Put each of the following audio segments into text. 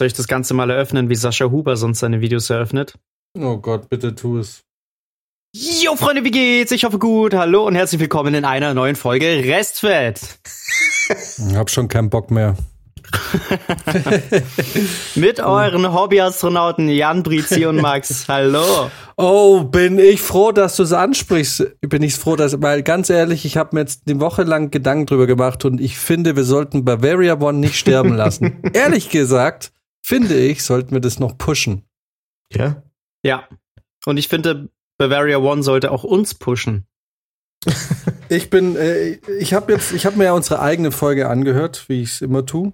Soll ich das Ganze mal eröffnen, wie Sascha Huber sonst seine Videos eröffnet? Oh Gott, bitte tu es. Jo, Freunde, wie geht's? Ich hoffe gut. Hallo und herzlich willkommen in einer neuen Folge Restfett. Ich hab schon keinen Bock mehr. Mit euren Hobbyastronauten Jan, Brizi und Max. Hallo. Oh, bin ich froh, dass du es ansprichst. Bin ich froh, dass, weil ganz ehrlich, ich habe mir jetzt eine Woche lang Gedanken drüber gemacht und ich finde, wir sollten Bavaria One nicht sterben lassen. ehrlich gesagt, finde ich, sollten wir das noch pushen. Ja? Ja. Und ich finde, Bavaria One sollte auch uns pushen. ich bin, äh, ich habe jetzt, ich habe mir ja unsere eigene Folge angehört, wie ich es immer tue.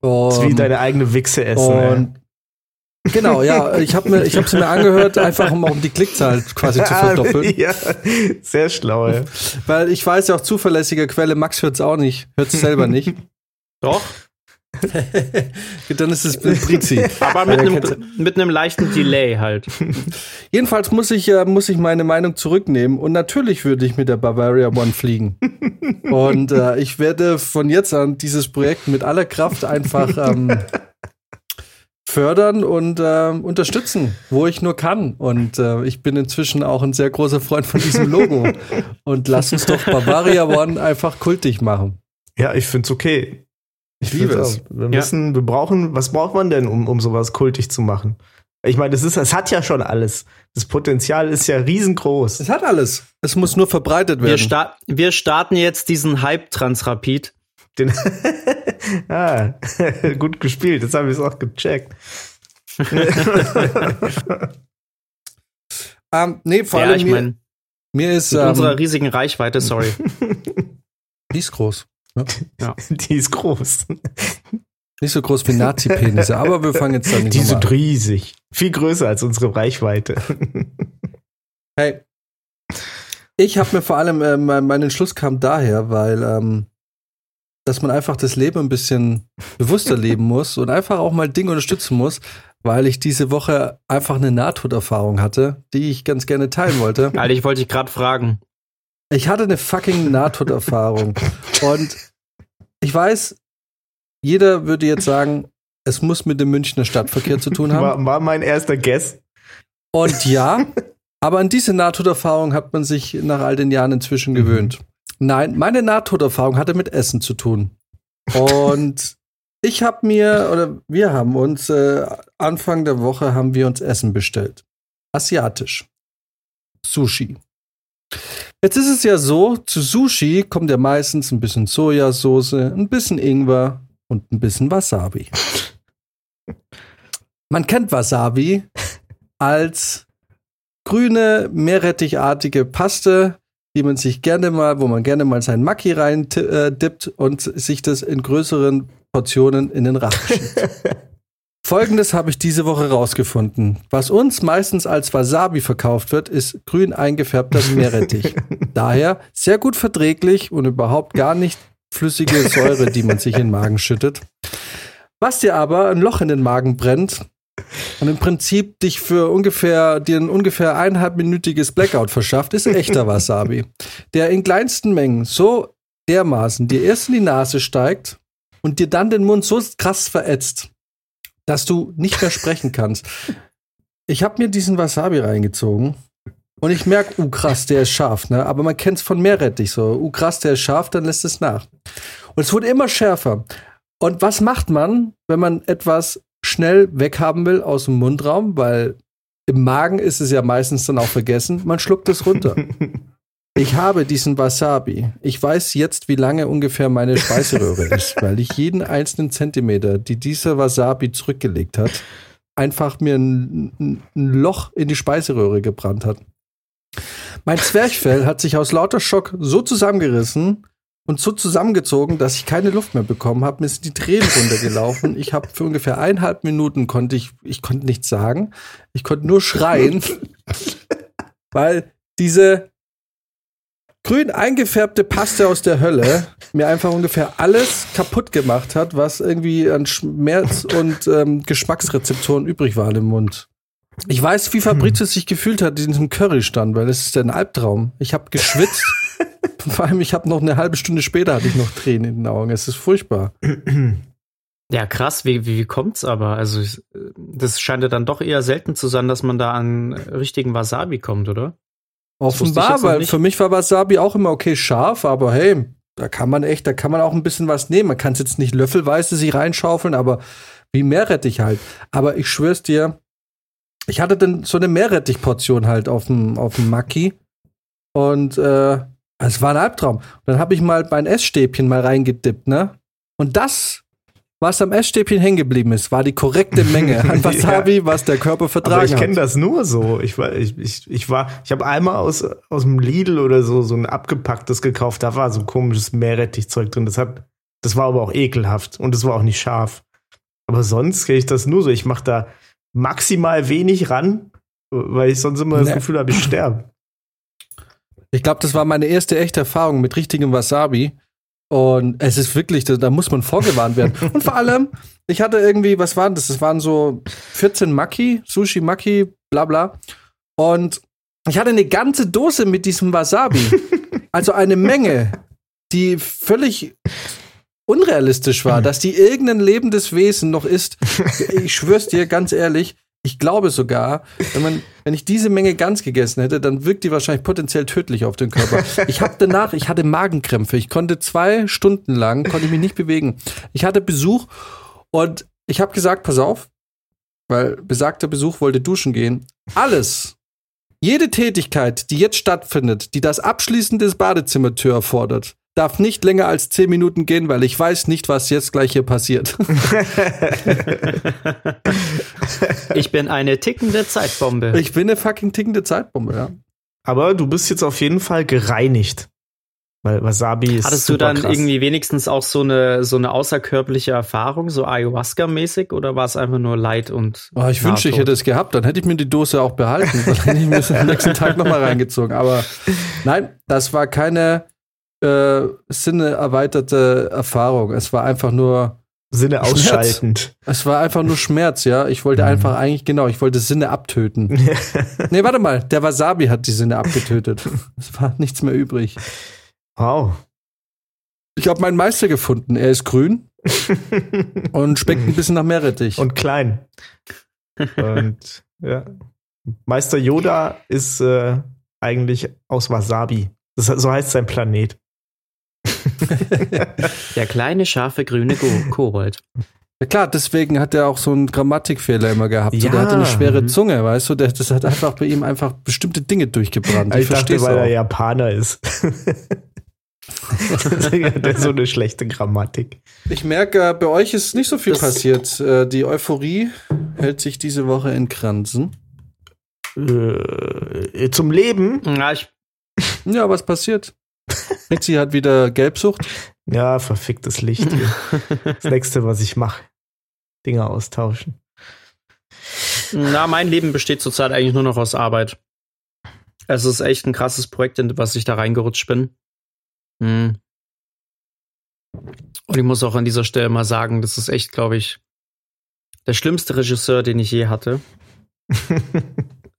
das ist wie deine eigene Wichse essen. Und Genau, ja, ich habe mir, ich habe sie mir angehört, einfach um, um die Klickzahl quasi zu verdoppeln. ja, sehr schlau. Ja. Weil ich weiß ja auch zuverlässige Quelle, Max hört es auch nicht, hört es selber nicht. Doch. Dann ist es Brizi. Aber mit einem, mit einem leichten Delay halt. Jedenfalls muss ich, äh, muss ich meine Meinung zurücknehmen und natürlich würde ich mit der Bavaria One fliegen. und äh, ich werde von jetzt an dieses Projekt mit aller Kraft einfach ähm, fördern und äh, unterstützen, wo ich nur kann. Und äh, ich bin inzwischen auch ein sehr großer Freund von diesem Logo. und lass uns doch Bavaria One einfach kultig machen. Ja, ich finde es okay. Ich liebe es. Wir müssen, ja. wir brauchen, was braucht man denn, um, um sowas kultig zu machen? Ich meine, das ist, es hat ja schon alles. Das Potenzial ist ja riesengroß. Es hat alles. Es muss nur verbreitet werden. Wir, sta wir starten jetzt diesen Hype Transrapid. Den ah, gut gespielt. Jetzt habe ich es auch gecheckt. um, nee, vor ja, allem ich mir, mein, mir ist mit um, unserer riesigen Reichweite, sorry. Die ist groß. Ja. ja. Die ist groß. Nicht so groß wie Nazi-Penisse, aber wir fangen jetzt dann nicht Die sind riesig. Viel größer als unsere Reichweite. Hey. Ich habe mir vor allem, äh, mein, mein Entschluss kam daher, weil, ähm, dass man einfach das Leben ein bisschen bewusster leben muss und einfach auch mal Dinge unterstützen muss, weil ich diese Woche einfach eine Nahtoderfahrung hatte, die ich ganz gerne teilen wollte. Alter, ich wollte dich gerade fragen. Ich hatte eine fucking Nahtoderfahrung. und ich weiß, jeder würde jetzt sagen, es muss mit dem Münchner Stadtverkehr zu tun haben. War, war mein erster Guess. Und ja, aber an diese Nahtoderfahrung hat man sich nach all den Jahren inzwischen mhm. gewöhnt. Nein, meine Nahtoderfahrung hatte mit Essen zu tun. Und ich habe mir, oder wir haben uns, äh, Anfang der Woche haben wir uns Essen bestellt. Asiatisch. Sushi. Jetzt ist es ja so, zu Sushi kommt ja meistens ein bisschen Sojasauce, ein bisschen Ingwer und ein bisschen Wasabi. Man kennt Wasabi als grüne, meerrettichartige Paste, die man sich gerne mal, wo man gerne mal sein Maki rein äh, dippt und sich das in größeren Portionen in den Rachen schiebt. Folgendes habe ich diese Woche rausgefunden. Was uns meistens als Wasabi verkauft wird, ist grün eingefärbter Meerrettich. Daher sehr gut verträglich und überhaupt gar nicht flüssige Säure, die man sich in den Magen schüttet. Was dir aber ein Loch in den Magen brennt und im Prinzip dich für ungefähr, dir ein ungefähr eineinhalbminütiges Blackout verschafft, ist echter Wasabi. Der in kleinsten Mengen so dermaßen dir erst in die Nase steigt und dir dann den Mund so krass verätzt, dass du nicht mehr sprechen kannst. Ich habe mir diesen Wasabi reingezogen und ich merke, uh krass, der ist scharf, ne? Aber man kennt es von Meerrettich so. Uh krass, der ist scharf, dann lässt es nach. Und es wurde immer schärfer. Und was macht man, wenn man etwas schnell weghaben will aus dem Mundraum? Weil im Magen ist es ja meistens dann auch vergessen. Man schluckt es runter. Ich habe diesen Wasabi. Ich weiß jetzt, wie lange ungefähr meine Speiseröhre ist, weil ich jeden einzelnen Zentimeter, die dieser Wasabi zurückgelegt hat, einfach mir ein, ein Loch in die Speiseröhre gebrannt hat. Mein Zwerchfell hat sich aus lauter Schock so zusammengerissen und so zusammengezogen, dass ich keine Luft mehr bekommen habe. Mir sind die Tränen runtergelaufen. Ich habe für ungefähr eineinhalb Minuten konnte ich, ich konnte nichts sagen. Ich konnte nur schreien, weil diese grün eingefärbte Paste aus der Hölle mir einfach ungefähr alles kaputt gemacht hat, was irgendwie an Schmerz und ähm, Geschmacksrezeptoren übrig war im Mund. Ich weiß, wie Fabrizio sich gefühlt hat in diesem Currystand, weil das ist ein Albtraum. Ich habe geschwitzt. Vor allem, ich habe noch eine halbe Stunde später hatte ich noch Tränen in den Augen. Es ist furchtbar. Ja, krass, wie, wie, wie kommt's aber? Also, das scheint ja dann doch eher selten zu sein, dass man da an richtigen Wasabi kommt, oder? Offenbar, weil für mich war Wasabi auch immer okay scharf, aber hey, da kann man echt, da kann man auch ein bisschen was nehmen. Man kann es jetzt nicht löffelweise sich reinschaufeln, aber wie Meerrettich halt. Aber ich schwör's dir, ich hatte dann so eine Meerrettich-Portion halt auf dem, auf dem Maki. Und äh, es war ein Albtraum. Und dann habe ich mal mein Essstäbchen mal reingedippt, ne? Und das was am Essstäbchen hängen geblieben ist, war die korrekte Menge an Wasabi, ja. was der Körper vertragen Aber ich kenne das nur so. Ich war, ich, ich, ich war, ich habe einmal aus aus dem Lidl oder so so ein abgepacktes gekauft. Da war so ein komisches Meerrettichzeug drin. Das hat, das war aber auch ekelhaft und das war auch nicht scharf. Aber sonst kenne ich das nur so. Ich mache da maximal wenig ran, weil ich sonst immer das nee. Gefühl habe, ich sterbe. Ich glaube, das war meine erste echte Erfahrung mit richtigem Wasabi. Und es ist wirklich, da, muss man vorgewarnt werden. Und vor allem, ich hatte irgendwie, was waren das? Das waren so 14 Maki, Sushi Maki, bla bla. Und ich hatte eine ganze Dose mit diesem Wasabi. also eine Menge, die völlig unrealistisch war, dass die irgendein lebendes Wesen noch ist. Ich schwör's dir ganz ehrlich, ich glaube sogar, wenn man, wenn ich diese Menge ganz gegessen hätte, dann wirkt die wahrscheinlich potenziell tödlich auf den Körper. Ich habe danach, ich hatte Magenkrämpfe. Ich konnte zwei Stunden lang, konnte ich mich nicht bewegen. Ich hatte Besuch und ich habe gesagt, pass auf, weil besagter Besuch wollte duschen gehen. Alles, jede Tätigkeit, die jetzt stattfindet, die das Abschließen des Badezimmertür erfordert, darf nicht länger als zehn Minuten gehen, weil ich weiß nicht, was jetzt gleich hier passiert. ich bin eine tickende Zeitbombe. Ich bin eine fucking tickende Zeitbombe, ja. Aber du bist jetzt auf jeden Fall gereinigt. Weil Wasabi ist. Hattest du dann krass. irgendwie wenigstens auch so eine, so eine außerkörperliche Erfahrung, so Ayahuasca-mäßig, oder war es einfach nur Leid und. Oh, ich wünschte, ich hätte es gehabt, dann hätte ich mir die Dose auch behalten. dann hätte ich mir am nächsten Tag nochmal reingezogen. Aber nein, das war keine äh, Sinne erweiterte Erfahrung. Es war einfach nur Sinne ausschaltend. Es war einfach nur Schmerz, ja. Ich wollte mhm. einfach eigentlich, genau, ich wollte Sinne abtöten. nee, warte mal, der Wasabi hat die Sinne abgetötet. es war nichts mehr übrig. Wow. Ich habe meinen Meister gefunden. Er ist grün und schmeckt ein bisschen nach Meerrettich. Und klein. Und ja. Meister Yoda ist äh, eigentlich aus Wasabi. Das, so heißt sein Planet. Der kleine, scharfe, grüne Kobold. Ja klar, deswegen hat er auch so einen Grammatikfehler immer gehabt. Ja. So, der hatte eine schwere Zunge, weißt du? Der, das hat einfach bei ihm einfach bestimmte Dinge durchgebrannt. Ich, ich dachte, weil auch. er Japaner ist. der hat so eine schlechte Grammatik. Ich merke, bei euch ist nicht so viel das passiert. Äh, die Euphorie hält sich diese Woche in Kranzen. Äh, zum Leben? Ja, ich ja, was passiert? Ritzi hat wieder Gelbsucht. Ja, verficktes Licht. das nächste, was ich mache. Dinge austauschen. Na, mein Leben besteht zurzeit eigentlich nur noch aus Arbeit. Es ist echt ein krasses Projekt, in was ich da reingerutscht bin. Hm. Und ich muss auch an dieser Stelle mal sagen, das ist echt, glaube ich, der schlimmste Regisseur, den ich je hatte.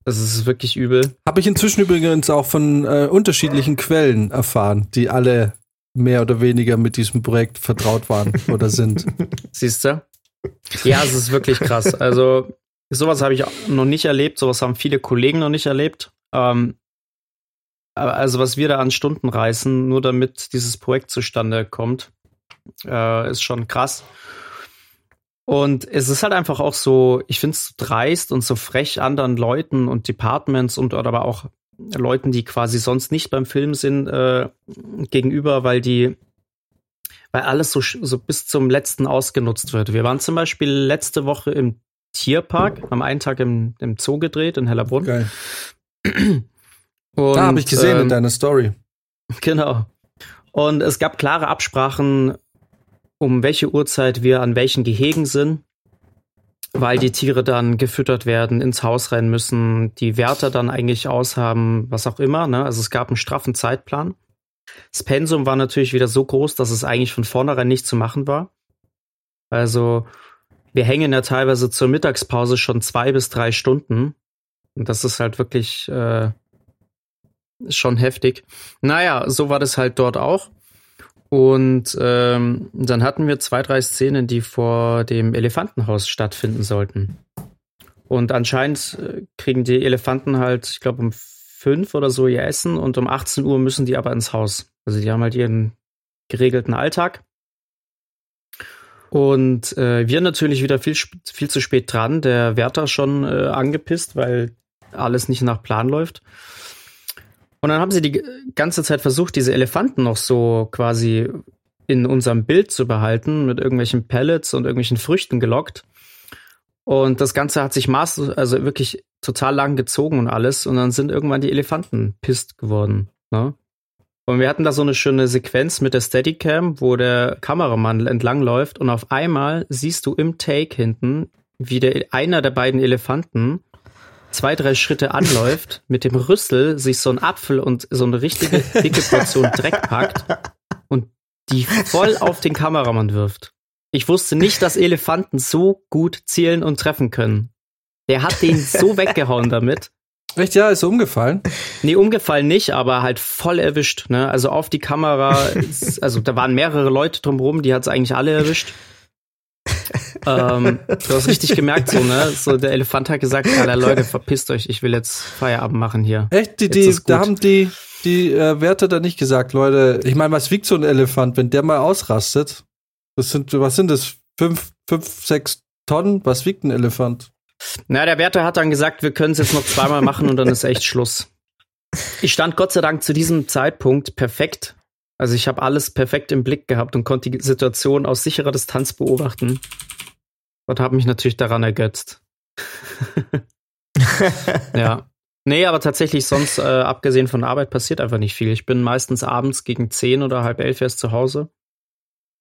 Also es ist wirklich übel. Habe ich inzwischen übrigens auch von äh, unterschiedlichen Quellen erfahren, die alle mehr oder weniger mit diesem Projekt vertraut waren oder sind. Siehst du? Ja, es ist wirklich krass. Also sowas habe ich noch nicht erlebt, sowas haben viele Kollegen noch nicht erlebt. Ähm, also was wir da an Stunden reißen, nur damit dieses Projekt zustande kommt, äh, ist schon krass. Und es ist halt einfach auch so, ich finde es dreist und so frech anderen Leuten und Departments und oder aber auch Leuten, die quasi sonst nicht beim Film sind, äh, gegenüber, weil die, weil alles so, so bis zum letzten ausgenutzt wird. Wir waren zum Beispiel letzte Woche im Tierpark, am einen Tag im, im Zoo gedreht in Hellerbrunn. Geil. Und, da habe ich gesehen ähm, in deiner Story. Genau. Und es gab klare Absprachen um welche Uhrzeit wir an welchen Gehegen sind, weil die Tiere dann gefüttert werden, ins Haus rennen müssen, die Wärter dann eigentlich aushaben, was auch immer. Ne? Also es gab einen straffen Zeitplan. Das Pensum war natürlich wieder so groß, dass es eigentlich von vornherein nicht zu machen war. Also wir hängen ja teilweise zur Mittagspause schon zwei bis drei Stunden. Und das ist halt wirklich äh, schon heftig. Naja, so war das halt dort auch. Und ähm, dann hatten wir zwei, drei Szenen, die vor dem Elefantenhaus stattfinden sollten. Und anscheinend äh, kriegen die Elefanten halt, ich glaube, um fünf oder so ihr Essen und um 18 Uhr müssen die aber ins Haus. Also die haben halt ihren geregelten Alltag. Und äh, wir natürlich wieder viel, viel zu spät dran. Der Wärter schon äh, angepisst, weil alles nicht nach Plan läuft. Und dann haben sie die ganze Zeit versucht, diese Elefanten noch so quasi in unserem Bild zu behalten, mit irgendwelchen Pellets und irgendwelchen Früchten gelockt. Und das Ganze hat sich maß, also wirklich total lang gezogen und alles. Und dann sind irgendwann die Elefanten pisst geworden. Ne? Und wir hatten da so eine schöne Sequenz mit der Steadicam, wo der Kameramann entlangläuft und auf einmal siehst du im Take hinten, wie der einer der beiden Elefanten zwei, drei Schritte anläuft, mit dem Rüssel sich so ein Apfel und so eine richtige dicke Portion Dreck packt und die voll auf den Kameramann wirft. Ich wusste nicht, dass Elefanten so gut zielen und treffen können. Der hat den so weggehauen damit. Echt, ja, ist umgefallen? Nee, umgefallen nicht, aber halt voll erwischt, ne? Also auf die Kamera, also da waren mehrere Leute drumherum, die hat es eigentlich alle erwischt ähm, du hast richtig gemerkt, so, ne? So, der Elefant hat gesagt, alle Leute, verpisst euch, ich will jetzt Feierabend machen hier. Echt? Die, die, da haben die, die äh, Werte da nicht gesagt, Leute, ich meine, was wiegt so ein Elefant, wenn der mal ausrastet? Das sind, was sind das? Fünf, fünf, sechs Tonnen? Was wiegt ein Elefant? Na, der Wärter hat dann gesagt, wir können es jetzt noch zweimal machen und dann ist echt Schluss. Ich stand Gott sei Dank zu diesem Zeitpunkt perfekt also ich habe alles perfekt im Blick gehabt und konnte die Situation aus sicherer Distanz beobachten. Und habe mich natürlich daran ergötzt. ja. Nee, aber tatsächlich sonst, äh, abgesehen von Arbeit, passiert einfach nicht viel. Ich bin meistens abends gegen zehn oder halb elf erst zu Hause.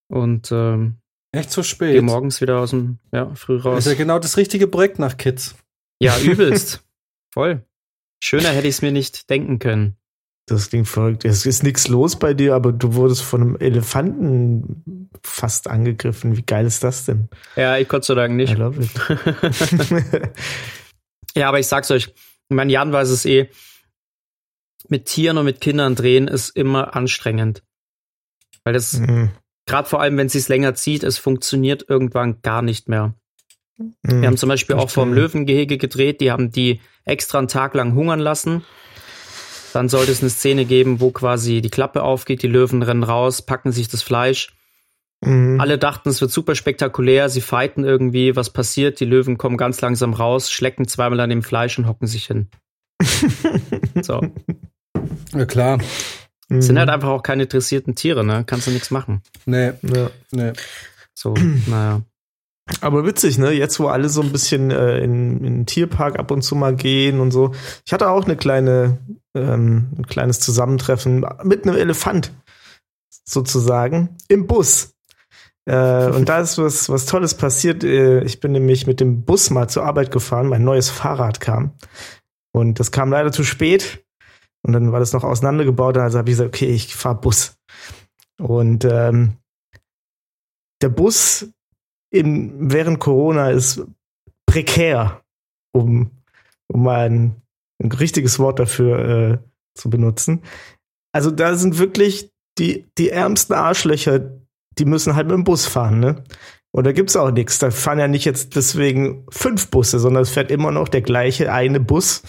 Und ähm, Echt so spät? Gehe morgens wieder aus dem, ja, früh raus. Das ist ja genau das richtige Projekt nach Kids. Ja, übelst. Voll. Schöner hätte ich es mir nicht denken können. Das klingt verrückt. Es ist nichts los bei dir, aber du wurdest von einem Elefanten fast angegriffen. Wie geil ist das denn? Ja, ich Gott sei Dank nicht. ja, aber ich sag's euch, mein Jan weiß es eh. Mit Tieren und mit Kindern drehen ist immer anstrengend. Weil das, mhm. gerade vor allem, wenn es sich länger zieht, es funktioniert irgendwann gar nicht mehr. Mhm. Wir haben zum Beispiel auch vom Löwengehege gedreht, die haben die extra einen Tag lang hungern lassen dann sollte es eine Szene geben, wo quasi die Klappe aufgeht, die Löwen rennen raus, packen sich das Fleisch. Mhm. Alle dachten, es wird super spektakulär, sie fighten irgendwie, was passiert, die Löwen kommen ganz langsam raus, schlecken zweimal an dem Fleisch und hocken sich hin. so. Ja, klar. Sind halt einfach auch keine interessierten Tiere, ne? Kannst du nichts machen. Nee, ja. nee. So, naja. Aber witzig, ne? Jetzt, wo alle so ein bisschen äh, in, in den Tierpark ab und zu mal gehen und so. Ich hatte auch eine kleine, ähm, ein kleines Zusammentreffen mit einem Elefant, sozusagen, im Bus. Äh, und da ist was, was Tolles passiert. Äh, ich bin nämlich mit dem Bus mal zur Arbeit gefahren. Mein neues Fahrrad kam. Und das kam leider zu spät. Und dann war das noch auseinandergebaut. Also habe ich gesagt, okay, ich fahre Bus. Und ähm, der Bus in, während Corona ist prekär, um, um mal ein, ein richtiges Wort dafür äh, zu benutzen. Also da sind wirklich die, die ärmsten Arschlöcher, die müssen halt mit dem Bus fahren, ne? Und da gibt's auch nichts. Da fahren ja nicht jetzt deswegen fünf Busse, sondern es fährt immer noch der gleiche eine Bus.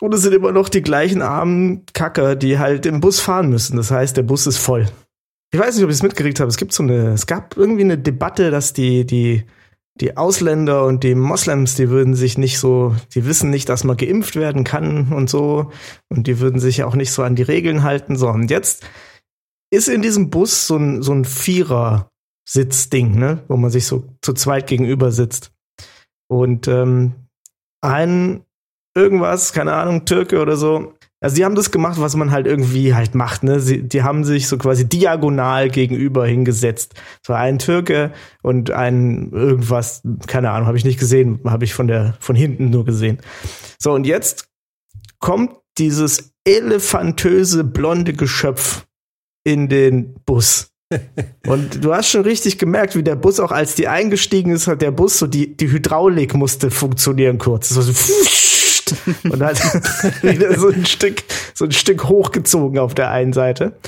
Und es sind immer noch die gleichen armen Kacker, die halt im Bus fahren müssen. Das heißt, der Bus ist voll. Ich weiß nicht, ob ich es mitgekriegt habe. Es gibt so eine, es gab irgendwie eine Debatte, dass die, die, die Ausländer und die Moslems, die würden sich nicht so, die wissen nicht, dass man geimpft werden kann und so. Und die würden sich auch nicht so an die Regeln halten. So, und jetzt ist in diesem Bus so ein, so ein Vierer-Sitzding, ne, wo man sich so zu zweit gegenüber sitzt. Und ähm, ein irgendwas, keine Ahnung, Türke oder so, also die haben das gemacht, was man halt irgendwie halt macht. Ne? Sie, die haben sich so quasi diagonal gegenüber hingesetzt. So ein Türke und ein irgendwas, keine Ahnung, habe ich nicht gesehen, habe ich von der von hinten nur gesehen. So und jetzt kommt dieses elefantöse blonde Geschöpf in den Bus. Und du hast schon richtig gemerkt, wie der Bus auch als die eingestiegen ist, hat der Bus so die, die Hydraulik musste funktionieren kurz. So, so und hat wieder so ein Stück, so ein Stück hochgezogen auf der einen Seite.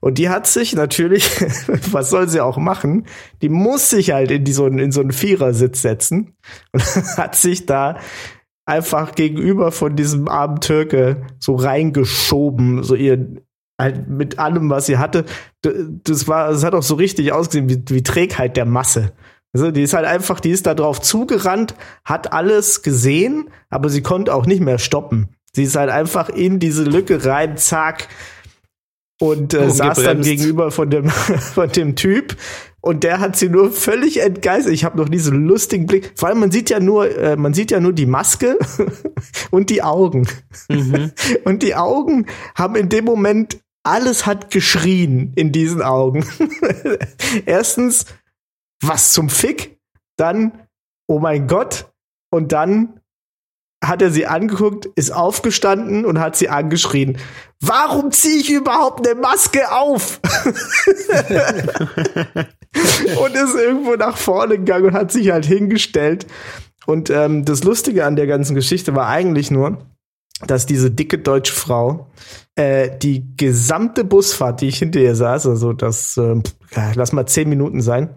Und die hat sich natürlich, was soll sie auch machen, die muss sich halt in, die, so, in so einen Vierersitz setzen und hat sich da einfach gegenüber von diesem armen Türke so reingeschoben, so ihr halt mit allem, was sie hatte. Das war, das hat auch so richtig ausgesehen wie, wie Trägheit der Masse. Also die ist halt einfach, die ist da drauf zugerannt, hat alles gesehen, aber sie konnte auch nicht mehr stoppen. Sie ist halt einfach in diese Lücke rein, zack, und äh, saß dann gegenüber von dem, von dem Typ. Und der hat sie nur völlig entgeistert. Ich habe noch diesen lustigen Blick. Vor allem, man sieht ja nur, äh, man sieht ja nur die Maske und die Augen. Mhm. Und die Augen haben in dem Moment alles hat geschrien in diesen Augen. Erstens, was zum Fick? Dann, oh mein Gott. Und dann hat er sie angeguckt, ist aufgestanden und hat sie angeschrien. Warum ziehe ich überhaupt eine Maske auf? und ist irgendwo nach vorne gegangen und hat sich halt hingestellt. Und ähm, das Lustige an der ganzen Geschichte war eigentlich nur, dass diese dicke deutsche Frau äh, die gesamte Busfahrt, die ich hinter ihr saß, also das, äh, lass mal zehn Minuten sein,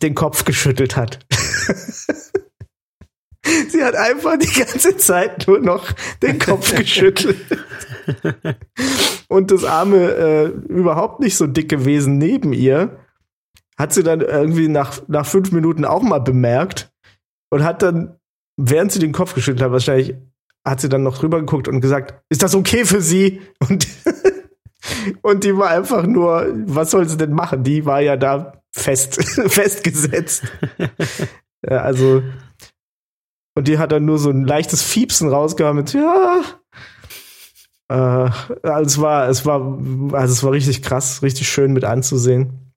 den Kopf geschüttelt hat. Sie hat einfach die ganze Zeit nur noch den Kopf geschüttelt. Und das arme, äh, überhaupt nicht so dicke Wesen neben ihr hat sie dann irgendwie nach, nach fünf Minuten auch mal bemerkt und hat dann, während sie den Kopf geschüttelt hat, wahrscheinlich hat sie dann noch drüber geguckt und gesagt, ist das okay für sie? Und, und die war einfach nur, was soll sie denn machen? Die war ja da fest, festgesetzt. ja, also, und die hat dann nur so ein leichtes Fiepsen rausgehauen mit, ja. Äh, also es war, es war, also es war richtig krass, richtig schön mit anzusehen.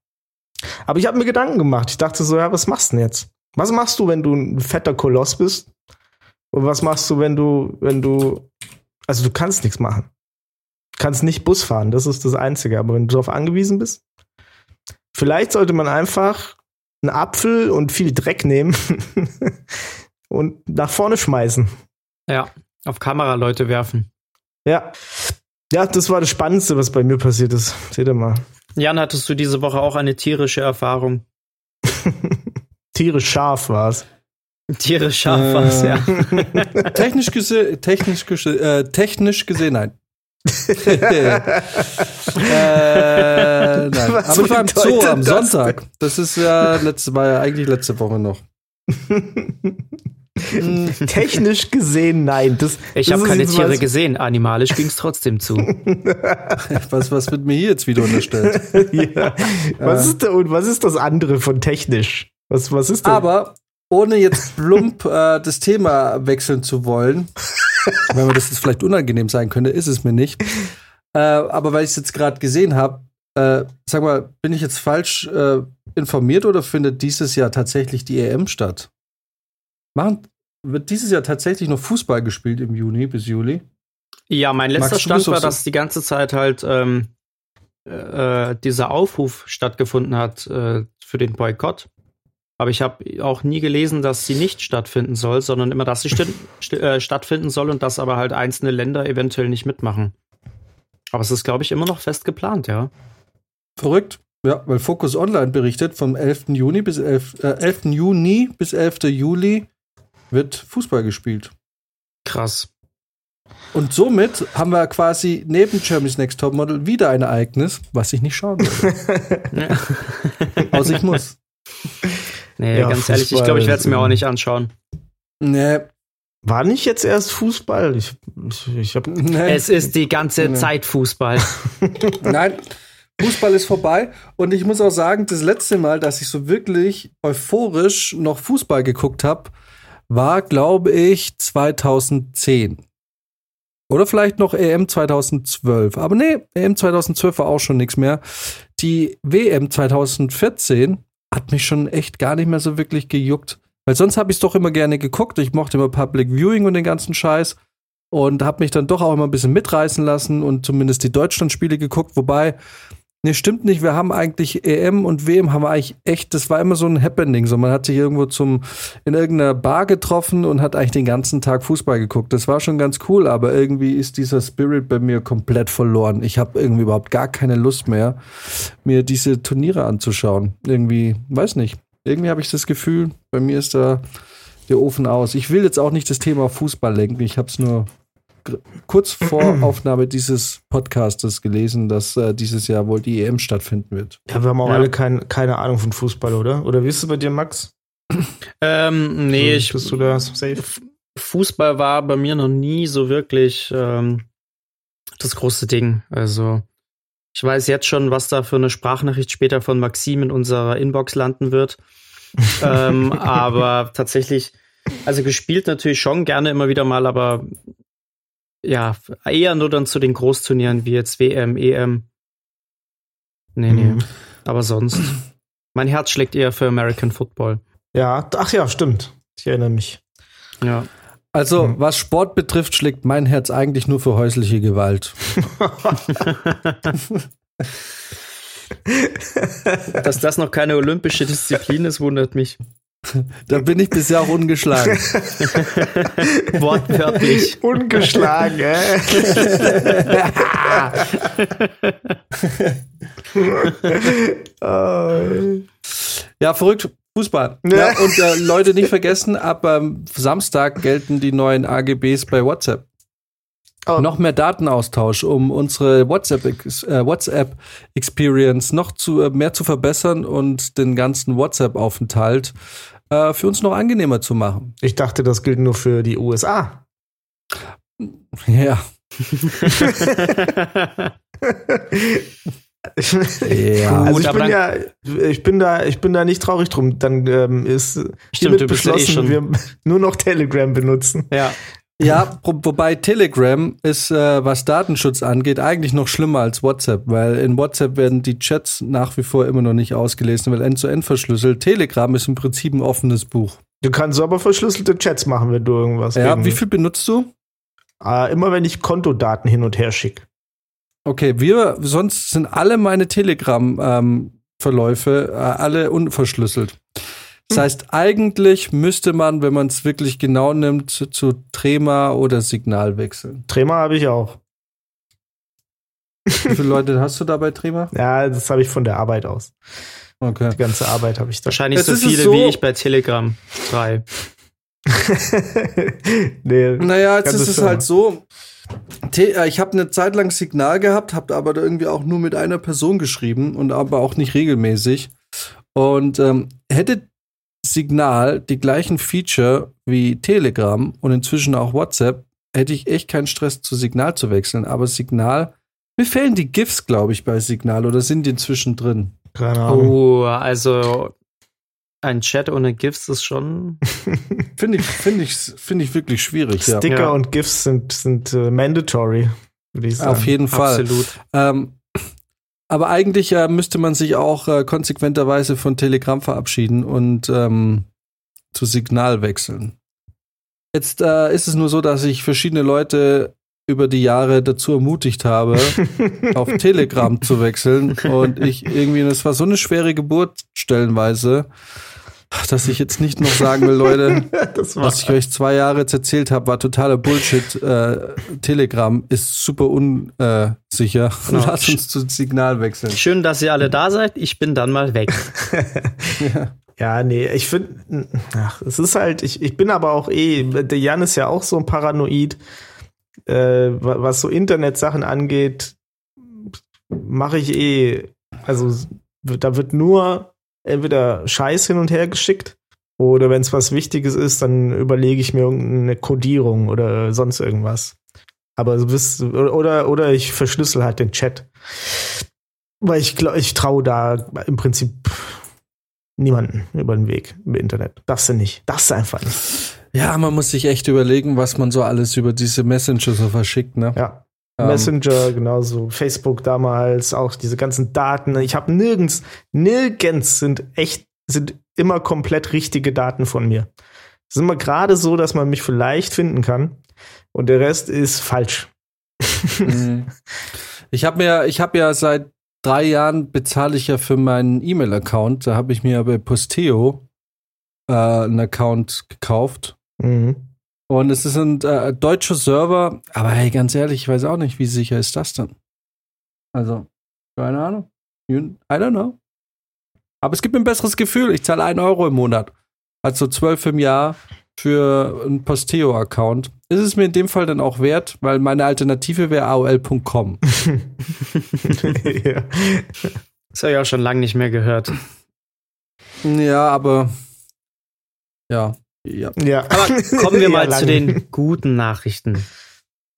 Aber ich habe mir Gedanken gemacht. Ich dachte so, ja, was machst du denn jetzt? Was machst du, wenn du ein fetter Koloss bist? Und was machst du, wenn du, wenn du, also du kannst nichts machen. Du kannst nicht Bus fahren, das ist das Einzige. Aber wenn du darauf angewiesen bist, vielleicht sollte man einfach einen Apfel und viel Dreck nehmen und nach vorne schmeißen. Ja, auf Kameraleute werfen. Ja. Ja, das war das Spannendste, was bei mir passiert ist. Seht ihr mal. Jan, hattest du diese Woche auch eine tierische Erfahrung? Tierisch scharf war es. Tierisch scharf äh, war es, ja. technisch, gese technisch, gese äh, technisch gesehen, nein. Äh, nein. Was Aber ich war im Zoo am Sonntag. Das ist ja letzte, war ja eigentlich letzte Woche noch. Technisch gesehen, nein. Das, ich habe keine Tiere was... gesehen. Animalisch ging es trotzdem zu. was, was wird mir hier jetzt wieder unterstellt? ja. Was, ist da, und was ist das andere von technisch? Was, was ist das? Aber ohne jetzt plump äh, das Thema wechseln zu wollen, wenn mir das jetzt vielleicht unangenehm sein könnte, ist es mir nicht. Äh, aber weil ich es jetzt gerade gesehen habe, äh, sag mal, bin ich jetzt falsch äh, informiert oder findet dieses Jahr tatsächlich die EM statt? Machen, wird dieses Jahr tatsächlich noch Fußball gespielt im Juni bis Juli? Ja, mein letzter Stand war, dass die ganze Zeit halt ähm, äh, dieser Aufruf stattgefunden hat äh, für den Boykott. Aber ich habe auch nie gelesen, dass sie nicht stattfinden soll, sondern immer, dass sie äh, stattfinden soll und dass aber halt einzelne Länder eventuell nicht mitmachen. Aber es ist, glaube ich, immer noch fest geplant, ja. Verrückt. Ja, weil Focus Online berichtet, vom 11. Juni bis 11, äh, 11. Juni bis 11. Juli wird Fußball gespielt. Krass. Und somit haben wir quasi neben Germany's Next Top Model wieder ein Ereignis, was ich nicht schauen will. Außer ich muss. Nee, ja, ganz Fußball, ehrlich, ich glaube, ich werde es mir auch nicht anschauen. Nee. War nicht jetzt erst Fußball? Ich, ich, ich hab, nee. Es ist die ganze nee. Zeit Fußball. Nein, Fußball ist vorbei. Und ich muss auch sagen, das letzte Mal, dass ich so wirklich euphorisch noch Fußball geguckt habe, war, glaube ich, 2010. Oder vielleicht noch EM 2012. Aber nee, EM 2012 war auch schon nichts mehr. Die WM 2014 hat mich schon echt gar nicht mehr so wirklich gejuckt. Weil sonst habe ich es doch immer gerne geguckt. Ich mochte immer Public Viewing und den ganzen Scheiß. Und habe mich dann doch auch immer ein bisschen mitreißen lassen und zumindest die Deutschlandspiele geguckt. Wobei, Nee, stimmt nicht. Wir haben eigentlich EM und WM haben wir eigentlich echt, das war immer so ein Happening. So, man hat sich irgendwo zum, in irgendeiner Bar getroffen und hat eigentlich den ganzen Tag Fußball geguckt. Das war schon ganz cool, aber irgendwie ist dieser Spirit bei mir komplett verloren. Ich habe irgendwie überhaupt gar keine Lust mehr, mir diese Turniere anzuschauen. Irgendwie, weiß nicht. Irgendwie habe ich das Gefühl, bei mir ist da der Ofen aus. Ich will jetzt auch nicht das Thema Fußball lenken. Ich habe es nur kurz vor Aufnahme dieses Podcastes gelesen, dass äh, dieses Jahr wohl die EM stattfinden wird. Ja, wir haben auch Ja. alle kein, keine Ahnung von Fußball, oder? Oder wie ist es bei dir, Max? Ähm, nee, So, ich, Bist du da safe? Fußball war bei mir noch nie so wirklich ähm, das große Ding. Also ich weiß jetzt schon, was da für eine Sprachnachricht später von Maxim in unserer Inbox landen wird. ähm, aber tatsächlich, also gespielt natürlich schon gerne immer wieder mal, aber ja, eher nur dann zu den Großturnieren wie jetzt WM, EM. Nee, nee. Mhm. Aber sonst. Mein Herz schlägt eher für American Football. Ja, ach ja, stimmt. Ich erinnere mich. Ja. Also, Mhm. was Sport betrifft, schlägt mein Herz eigentlich nur für häusliche Gewalt. Dass das noch keine olympische Disziplin ist, wundert mich. Da bin ich bisher auch ungeschlagen. Wortwörtlich. Ungeschlagen, äh. Ja, verrückt. Fußball. Ja. Und äh, Leute nicht vergessen, ab ähm, Samstag gelten die neuen AGBs bei WhatsApp. Oh. Noch mehr Datenaustausch, um unsere WhatsApp, äh, WhatsApp Experience noch zu, äh, mehr zu verbessern und den ganzen WhatsApp-Aufenthalt äh, für uns noch angenehmer zu machen. Ich dachte, das gilt nur für die USA. Ja. Ja. also ich bin ja, ich bin da, ich bin da nicht traurig drum. Dann ähm, ist Stimmt, hiermit eh beschlossen, schon- wir nur noch Telegram benutzen. ja. Ja, wobei Telegram ist, äh, was Datenschutz angeht, eigentlich noch schlimmer als WhatsApp, weil in WhatsApp werden die Chats nach wie vor immer noch nicht ausgelesen, weil end-zu-end verschlüsselt. Telegram ist im Prinzip ein offenes Buch. Du kannst aber verschlüsselte Chats machen, wenn du irgendwas. Ja, wegen- wie viel benutzt du? Äh, immer wenn ich Kontodaten hin und her schicke. Okay, wir, sonst sind alle meine Telegram-Verläufe äh, alle unverschlüsselt. Das heißt, eigentlich müsste man, wenn man es wirklich genau nimmt, zu, zu Trema oder Signal wechseln. Trema habe ich auch. Wie viele Leute hast du da bei Trema? Ja, das habe ich von der Arbeit aus. Okay. Die ganze Arbeit habe ich da. Wahrscheinlich Jetzt so viele so- wie ich bei Telegram. Drei. nee. Naja, jetzt ist es halt so. Äh, ich habe eine Zeit lang Signal gehabt, habe aber da irgendwie auch nur mit einer Person geschrieben und aber auch nicht regelmäßig. Und ähm, hätte Signal die gleichen Feature wie Telegram und inzwischen auch WhatsApp, hätte ich echt keinen Stress zu Signal zu wechseln. Aber Signal, mir fehlen die GIFs, glaube ich, bei Signal oder sind die inzwischen drin? Keine Ahnung. Oh, also ein Chat ohne GIFs ist schon. Finde ich, finde ich, finde ich wirklich schwierig. Sticker Ja. und GIFs sind, sind äh, mandatory, würde ich sagen. Auf jeden Fall. Absolut. Ähm, aber eigentlich äh, müsste man sich auch äh, konsequenterweise von Telegram verabschieden und ähm, zu Signal wechseln. Jetzt äh, ist es nur so, dass ich verschiedene Leute über die Jahre dazu ermutigt habe, auf Telegram zu wechseln. Und ich irgendwie, das war so eine schwere Geburt stellenweise, dass ich jetzt nicht noch sagen will, Leute, das was ich euch zwei Jahre jetzt erzählt habe, war totaler Bullshit. Äh, Telegram ist super unsicher. Genau. Lass uns zu Signal wechseln. Schön, dass ihr alle da seid. Ich bin dann mal weg. Ja. ja, nee, ich finde, ach, es ist halt, ich, ich bin aber auch eh, der Jan ist ja auch so ein Paranoid, äh, wa- was so Internetsachen angeht, mache ich eh, also da wird nur entweder Scheiß hin und her geschickt oder wenn es was Wichtiges ist, dann überlege ich mir irgendeine Codierung oder sonst irgendwas. Aber so bist oder oder ich verschlüssel halt den Chat. Weil ich glaube, ich traue da im Prinzip niemanden über den Weg im Internet. Darfst du nicht. Darfst du einfach nicht. ja, man muss sich echt überlegen, was man so alles über diese Messenger so verschickt. Ne? Ja. Ähm, Messenger, genauso Facebook damals, auch diese ganzen Daten. Ich habe nirgends, nirgends sind echt, sind immer komplett richtige Daten von mir. Es ist immer gerade so, dass man mich vielleicht finden kann und der Rest ist falsch. Mhm. Ich habe mir, ich habe ja seit drei Jahren bezahle ich ja für meinen E-Mail-Account. Da habe ich mir bei Posteo äh, einen Account gekauft. Mhm. Und es ist ein äh, deutscher Server, aber hey, ganz ehrlich, ich weiß auch nicht, wie sicher ist das denn? Also, keine Ahnung. You- I don't know. Aber es gibt mir ein besseres Gefühl. Ich zahle 1 Euro im Monat. Also 12 im Jahr für einen Posteo-Account. Ist es mir in dem Fall dann auch wert, weil meine Alternative wäre AOL.com. ja. Das habe ich auch schon lange nicht mehr gehört. Ja, aber ja, ja. ja. Aber kommen wir mal Ja, zu den guten Nachrichten.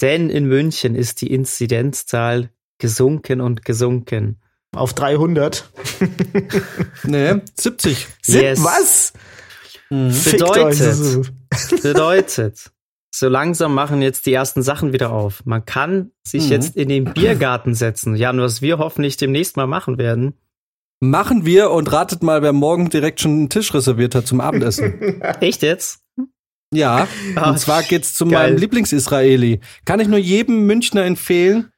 Denn in München ist die Inzidenzzahl gesunken und gesunken. Auf 300. Nee, 70. Sind Yes. was? Mhm. Bedeutet- Bedeutet, so langsam machen jetzt die ersten Sachen wieder auf. Man kann sich Mhm. jetzt in den Biergarten setzen. Ja, und was wir hoffentlich demnächst mal machen werden. Machen wir und ratet mal, wer morgen direkt schon einen Tisch reserviert hat zum Abendessen. Echt jetzt? Ja, Ah, und zwar geht's zu geil. meinem Lieblings-Israeli. Kann ich nur jedem Münchner empfehlen.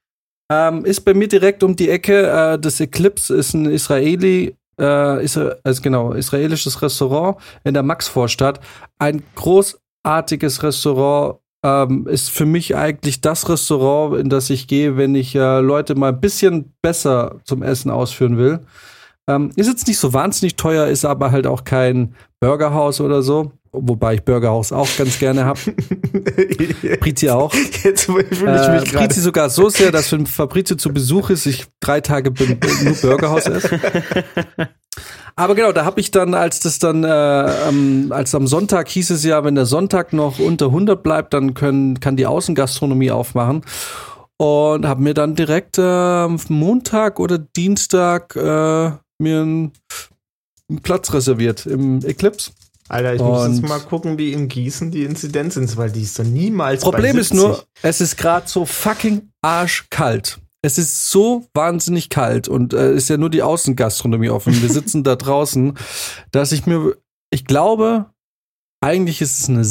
Ähm, ist bei mir direkt um die Ecke. Äh, das Eclipse ist ein Israeli, äh, ist, also genau, israelisches Restaurant in der Maxvorstadt. Ein großartiges Restaurant. Ähm, ist für mich eigentlich das Restaurant, in das ich gehe, wenn ich äh, Leute mal ein bisschen besser zum Essen ausführen will. Ähm, ist jetzt nicht so wahnsinnig teuer, ist aber halt auch kein Burgerhaus oder so. Wobei ich Burgerhaus auch ganz gerne habe. Prizi auch. Jetzt fühle ich Äh, mich gerade. Prizi sogar so sehr, dass wenn Fabrizio zu Besuch ist, ich drei Tage nur Burgerhaus esse. Aber genau, da habe ich dann, als das dann, äh, am, als am Sonntag hieß es ja, wenn der Sonntag noch unter 100 bleibt, dann können, kann die Außengastronomie aufmachen. Und habe mir dann direkt äh, am Montag oder Dienstag äh, mir einen, einen Platz reserviert im Eclipse. Alter, ich muss Und- jetzt mal gucken, wie in Gießen die Inzidenz ist, weil die ist doch niemals Problem ist 70. nur, es ist gerade so fucking arschkalt. Es ist so wahnsinnig kalt und äh, ist ja nur die Außengastronomie offen. Wir sitzen da draußen, dass ich mir, ich glaube, eigentlich ist es eine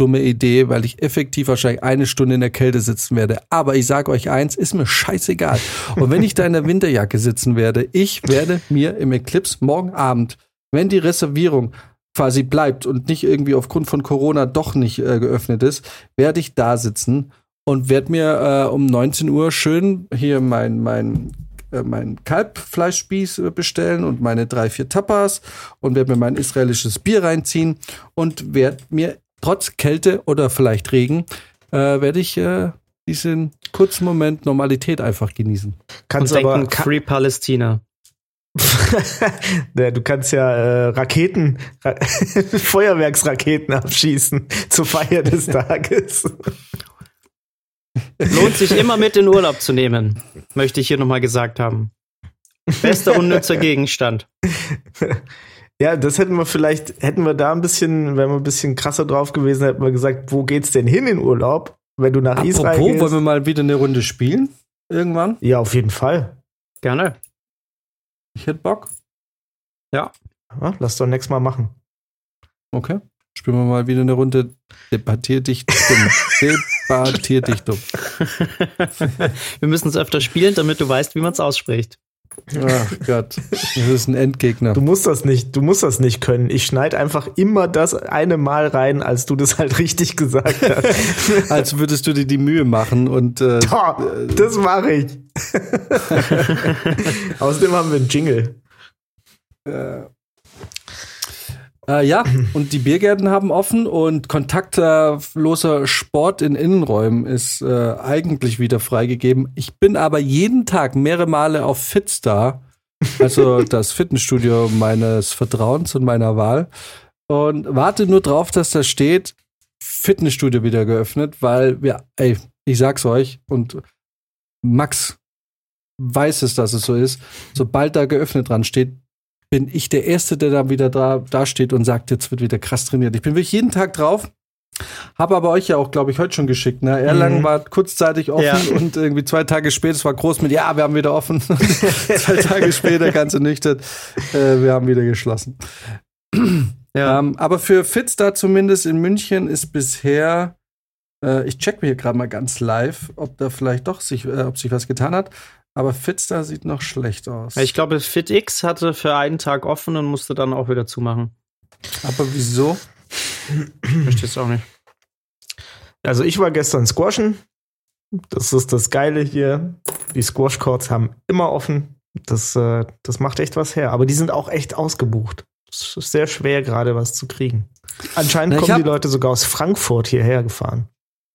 saudumme Idee, weil ich effektiv wahrscheinlich eine Stunde in der Kälte sitzen werde. Aber ich sage euch eins, ist mir scheißegal. Und wenn ich da in der Winterjacke sitzen werde, ich werde mir im Eclipse morgen Abend, wenn die Reservierung quasi bleibt und nicht irgendwie aufgrund von Corona doch nicht äh, geöffnet ist, werde ich da sitzen und werde mir äh, um 19 Uhr schön hier mein, mein, äh, mein Kalbfleischspieß bestellen und meine drei, vier Tapas und werde mir mein israelisches Bier reinziehen und werde mir trotz Kälte oder vielleicht Regen, äh, werde ich äh, diesen kurzen Moment Normalität einfach genießen. kannst und aber denken, Free Palästina. du kannst ja äh, Raketen, Ra Feuerwerksraketen abschießen zur Feier des Tages. Lohnt sich immer mit in Urlaub zu nehmen, möchte ich hier nochmal gesagt haben. Bester unnützer Gegenstand. Ja, das hätten wir vielleicht, hätten wir da ein bisschen, wenn wir ein bisschen krasser drauf gewesen, hätten wir gesagt, wo geht's denn hin in Urlaub, wenn du nach Israel Apropos, gehst? wollen wir mal wieder eine Runde spielen? Irgendwann? ja, auf jeden Fall. Gerne. Ich hätte Bock. Ja, lass doch nächstes Mal machen. Okay. Spielen wir mal wieder eine Runde. Debattier dich dumm. Debattier dich dumm. Wir müssen es öfter spielen, damit du weißt, wie man es ausspricht. Ach Gott. Das ist ein Endgegner. Du musst das nicht, du musst das nicht können. Ich schneide einfach immer das eine Mal rein, als du das halt richtig gesagt hast. Als würdest du dir die Mühe machen und äh, Boah, das mache ich. Außerdem haben wir einen Jingle. äh, äh, ja, und die Biergärten haben offen und kontaktloser Sport in Innenräumen ist äh, eigentlich wieder freigegeben. Ich bin aber jeden Tag mehrere Male auf Fitstar, also das Fitnessstudio meines Vertrauens und meiner Wahl, und warte nur drauf, dass da steht, Fitnessstudio wieder geöffnet, weil wir, ey, ich sag's euch und Max weiß es, dass es so ist. Sobald da geöffnet dran steht, bin ich der Erste, der da wieder da, da steht und sagt, jetzt wird wieder krass trainiert. Ich bin wirklich jeden Tag drauf. Habe aber euch ja auch, glaube ich, heute schon geschickt. Ne? Erlangen Mhm. war kurzzeitig offen Ja. und irgendwie zwei Tage später, es war groß mit, ja, wir haben wieder offen. zwei Tage später, ganz ernüchtert, äh, wir haben wieder geschlossen. Ja. Ähm, aber für Fitstar zumindest in München ist bisher, äh, ich check mir hier gerade mal ganz live, ob da vielleicht doch sich, äh, ob sich was getan hat. Aber Fitstar sieht noch schlecht aus. Ich glaube, FitX hatte für einen Tag offen und musste dann auch wieder zumachen. Aber wieso? Verstehst du auch nicht. Also ich war gestern squashen. Das ist das Geile hier. Die Squash Courts haben immer offen. Das, äh, das macht echt was her. Aber die sind auch echt ausgebucht. Es ist sehr schwer, gerade was zu kriegen. Anscheinend Na, kommen die Leute sogar aus Frankfurt hierher gefahren.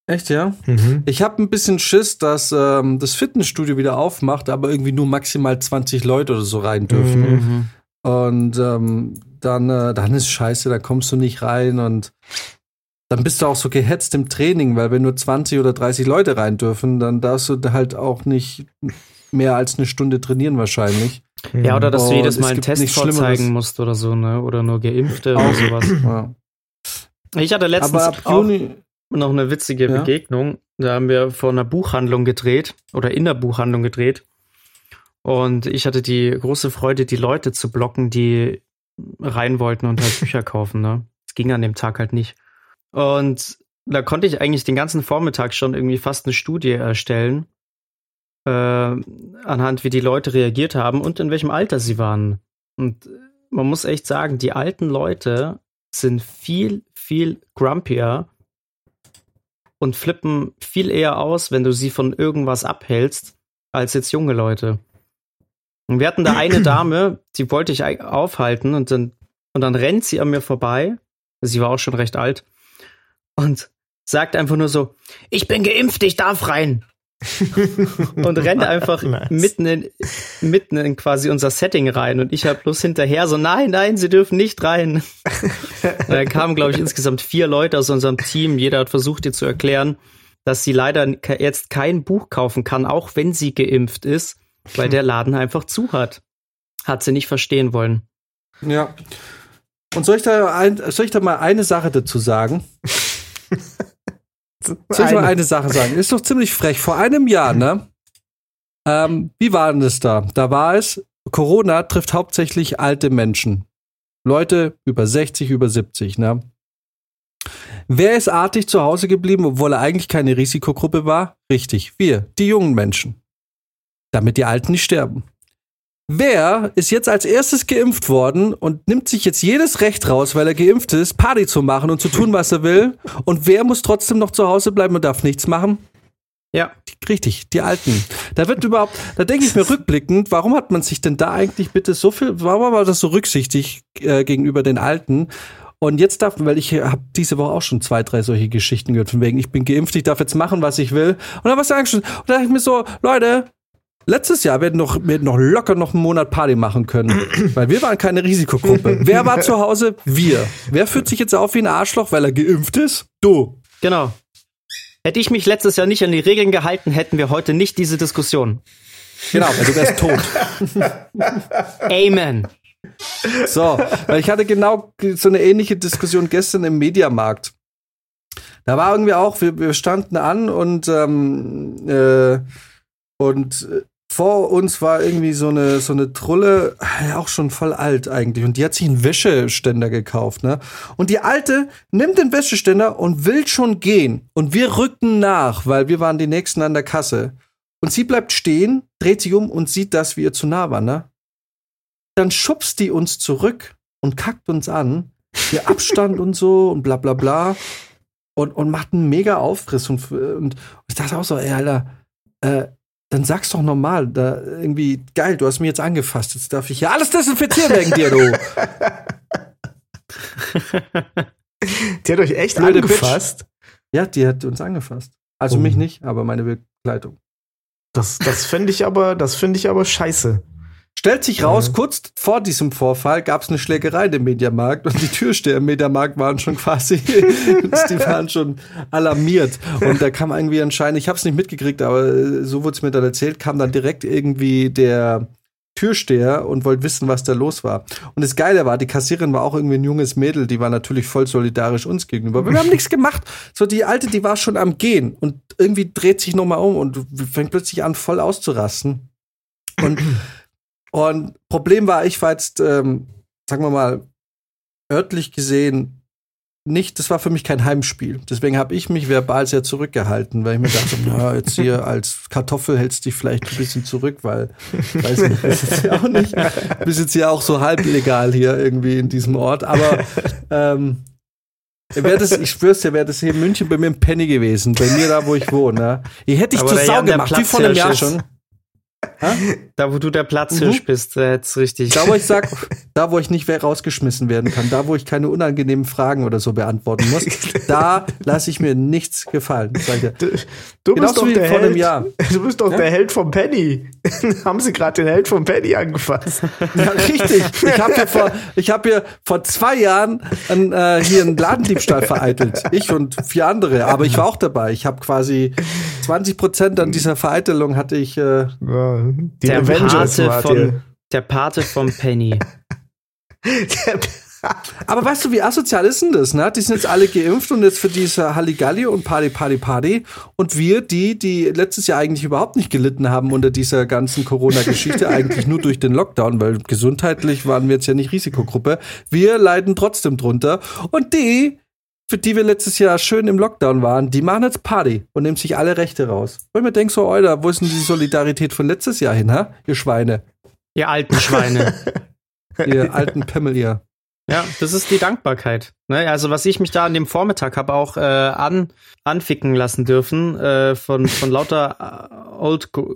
Echt, ja? Mhm. Ich habe ein bisschen Schiss, dass ähm, das Fitnessstudio wieder aufmacht, aber irgendwie nur maximal 20 Leute oder so rein dürfen. Mhm. Und ähm, dann, äh, dann ist scheiße, da kommst du nicht rein und dann bist du auch so gehetzt im Training, weil wenn nur 20 oder 30 Leute rein dürfen, dann darfst du halt auch nicht mehr als eine Stunde trainieren wahrscheinlich. Ja, oder dass du jedes es Mal einen Test vorzeigen musst oder so, ne? Oder nur Geimpfte oder sowas. Ja. Ich hatte letztens Aber ab Juni, noch eine witzige Ja. Begegnung. Da haben wir vor einer Buchhandlung gedreht oder in der Buchhandlung gedreht. Und ich hatte die große Freude, die Leute zu blocken, die rein wollten und halt Bücher kaufen. Ne? Das ging an dem Tag halt nicht. Und da konnte ich eigentlich den ganzen Vormittag schon irgendwie fast eine Studie erstellen, äh, anhand wie die Leute reagiert haben und in welchem Alter sie waren. Und man muss echt sagen, die alten Leute sind viel, viel grumpier und flippen viel eher aus, wenn du sie von irgendwas abhältst, als jetzt junge Leute. Und wir hatten da eine Dame, die wollte ich aufhalten und dann, und dann rennt sie an mir vorbei. Sie war auch schon recht alt. Und sagt einfach nur so, ich bin geimpft, ich darf rein. und rennt einfach Nice. mitten in, mitten in quasi unser Setting rein. Und ich halt bloß hinterher so, nein, nein, sie dürfen nicht rein. Da kamen, glaube ich, insgesamt vier Leute aus unserem Team. Jeder hat versucht, ihr zu erklären, dass sie leider jetzt kein Buch kaufen kann, auch wenn sie geimpft ist, weil der Laden einfach zu hat. Hat sie nicht verstehen wollen. ja. Und soll ich da ein, soll ich da mal eine Sache dazu sagen? Soll ich mal Eine. Sache sagen? Ist doch ziemlich frech. Vor einem Jahr, ne? Ähm, wie war denn das da? Da war es, Corona trifft hauptsächlich alte Menschen. Leute über 60, über 70, ne? Wer ist artig zu Hause geblieben, obwohl er eigentlich keine Risikogruppe war? Richtig, wir, die jungen Menschen. Damit die Alten nicht sterben. Wer ist jetzt als erstes geimpft worden und nimmt sich jetzt jedes Recht raus, weil er geimpft ist, Party zu machen und zu tun, was er will? Und wer muss trotzdem noch zu Hause bleiben und darf nichts machen? Ja, Richtig, die Alten. Da wird überhaupt, da denke ich mir rückblickend, warum hat man sich denn da eigentlich bitte so viel, warum war das so rücksichtig äh, gegenüber den Alten? Und jetzt darf, weil ich habe diese Woche auch schon zwei, drei solche Geschichten gehört, von wegen, ich bin geimpft, ich darf jetzt machen, was ich will. Und dann was sagen schon, und da dachte ich mir so, Leute, letztes Jahr hätten noch, wir hätten noch locker noch einen Monat Party machen können, weil wir waren keine Risikogruppe. Wer war zu Hause? Wir. Wer fühlt sich jetzt auf wie ein Arschloch, weil er geimpft ist? Du. genau. Hätte ich mich letztes Jahr nicht an die Regeln gehalten, hätten wir heute nicht diese Diskussion. Genau, weil du wärst tot. Amen. So, weil ich hatte genau so eine ähnliche Diskussion gestern im Mediamarkt. Da war irgendwie auch, wir, wir standen an und ähm, äh, und äh, vor uns war irgendwie so eine so eine Trulle, ja, auch schon voll alt eigentlich und die hat sich einen Wäscheständer gekauft, ne? Und die alte nimmt den Wäscheständer und will schon gehen und wir rücken nach, weil wir waren die nächsten an der Kasse. Und sie bleibt stehen, dreht sich um und sieht, dass wir ihr zu nah waren, ne? dann schubst die uns zurück und kackt uns an. Wir Abstand und so und bla bla bla. Und, und macht einen mega Aufriss. Und, und ich dachte auch so, ey, Alter, äh, dann sag's doch normal. Da irgendwie, geil, du hast mich jetzt angefasst. Jetzt darf ich hier alles desinfizieren wegen dir, du. Die hat euch echt Blöde angefasst. Ja, die hat uns angefasst. Also Oh. mich nicht, aber meine Begleitung. Das, das finde ich aber, das finde ich aber scheiße. Stellt sich raus, Mhm. kurz vor diesem Vorfall gab es eine Schlägerei im Mediamarkt und die Türsteher im Mediamarkt waren schon quasi, die waren schon alarmiert. Und da kam irgendwie anscheinend, ich habe es nicht mitgekriegt, aber äh, so wurde es mir dann erzählt, kam dann direkt irgendwie der Türsteher und wollte wissen, was da los war. Und das Geile war, die Kassiererin war auch irgendwie ein junges Mädel, die war natürlich voll solidarisch uns gegenüber. Wir haben nichts gemacht. So die Alte, die war schon am Gehen und irgendwie dreht sich noch mal um und fängt plötzlich an, voll auszurasten. Und und Problem war, ich war jetzt, ähm, sagen wir mal, örtlich gesehen nicht, das war für mich kein Heimspiel. Deswegen habe ich mich verbal sehr zurückgehalten, weil ich mir dachte, na, jetzt hier als Kartoffel hältst du dich vielleicht ein bisschen zurück, weil, weiß nicht, das ist ja auch nicht, bist jetzt ja auch so halblegal hier irgendwie in diesem Ort, aber ähm, das, ich schwör's dir, wäre das hier in München bei mir ein Penny gewesen, bei mir da, wo ich wohne. Ne? Hier hätte ich Aber zur der Sau gemacht, wie vor einem Jahr schon. Da, wo du der Platzhirsch Mhm. bist, äh, jetzt richtig. Da, wo ich sag, da, wo ich nicht rausgeschmissen werden kann, da, wo ich keine unangenehmen Fragen oder so beantworten muss, da lasse ich mir nichts gefallen. Sag ich dir. Du, du bist doch der Held. Jahr. Du bist doch Ja? der Held vom Penny. Haben sie gerade den Held vom Penny angefasst? Ja, richtig. Ich habe hier vor, ich habe hier vor zwei Jahren einen, äh, hier einen Ladendiebstahl vereitelt. Ich und vier andere. Aber ich war auch dabei. Ich habe quasi 20 Prozent an dieser Vereitelung hatte ich. Äh, Ja, die der Avengers Pate, von, der Pate vom Penny. Aber weißt du, wie asozial ist denn das? Ne? Die sind jetzt alle geimpft und jetzt für diese Halligalli und Party, Party, Party. Und wir, die, die letztes Jahr eigentlich überhaupt nicht gelitten haben unter dieser ganzen Corona-Geschichte, eigentlich nur durch den Lockdown, weil gesundheitlich waren wir jetzt ja nicht Risikogruppe. Wir leiden trotzdem drunter. Und die, für die wir letztes Jahr schön im Lockdown waren, die machen jetzt Party und nehmen sich alle Rechte raus. Weil mir denkt so, Alter, wo ist denn die Solidarität von letztes Jahr hin, ha? Ihr Schweine. Ihr alten Schweine. Ihr alten Pimmel, ihr. Ja, das ist die Dankbarkeit. Ne? Also was ich mich da an dem Vormittag habe auch äh, an, anficken lassen dürfen äh, von, von lauter äh, old gr-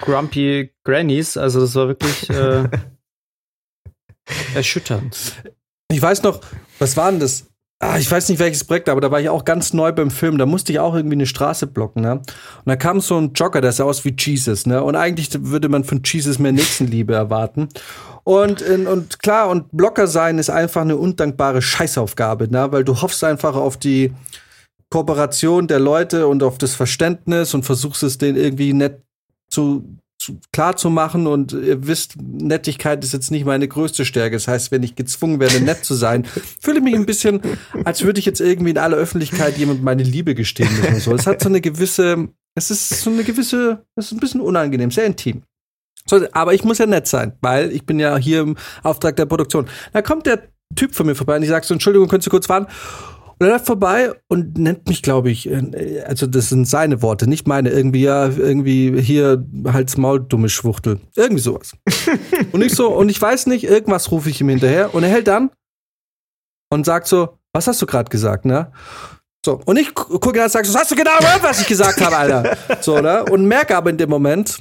grumpy Grannies. Also das war wirklich äh, erschütternd. Ich weiß noch, was war denn das? Ah, ich weiß nicht welches Projekt, aber da war ich auch ganz neu beim Film. Da musste ich auch irgendwie eine Straße blocken, ne? Und da kam so ein Jogger, der sah aus wie Jesus, ne? Und eigentlich würde man von Jesus mehr Nächstenliebe erwarten. Und, und klar, und Blocker sein ist einfach eine undankbare Scheißaufgabe, ne? Weil du hoffst einfach auf die Kooperation der Leute und auf das Verständnis und versuchst es denen irgendwie nett zu, zu klar zu machen und ihr wisst, Nettigkeit ist jetzt nicht meine größte Stärke. Das heißt, wenn ich gezwungen werde, nett zu sein, fühle ich mich ein bisschen, als würde ich jetzt irgendwie in aller Öffentlichkeit jemand meine Liebe gestehen müssen. und So. Es hat so eine gewisse, es ist so eine gewisse, es ist ein bisschen unangenehm, sehr intim. So, aber ich muss ja nett sein, weil ich bin ja hier im Auftrag der Produktion. Da kommt der Typ von mir vorbei und ich sage so, Entschuldigung, könntest du kurz warten? Und er läuft vorbei und nennt mich, glaube ich, äh, also das sind seine Worte, nicht meine, irgendwie, ja, irgendwie hier Hals Maul, dumme Schwuchtel. Irgendwie sowas. und ich so, und ich weiß nicht, irgendwas rufe ich ihm hinterher und er hält dann und sagt so, was hast du gerade gesagt, ne? So, und ich gu- gucke ihn an und sage, so, hast du genau gehört, was ich gesagt habe, Alter? So, ne? Und merke aber in dem Moment,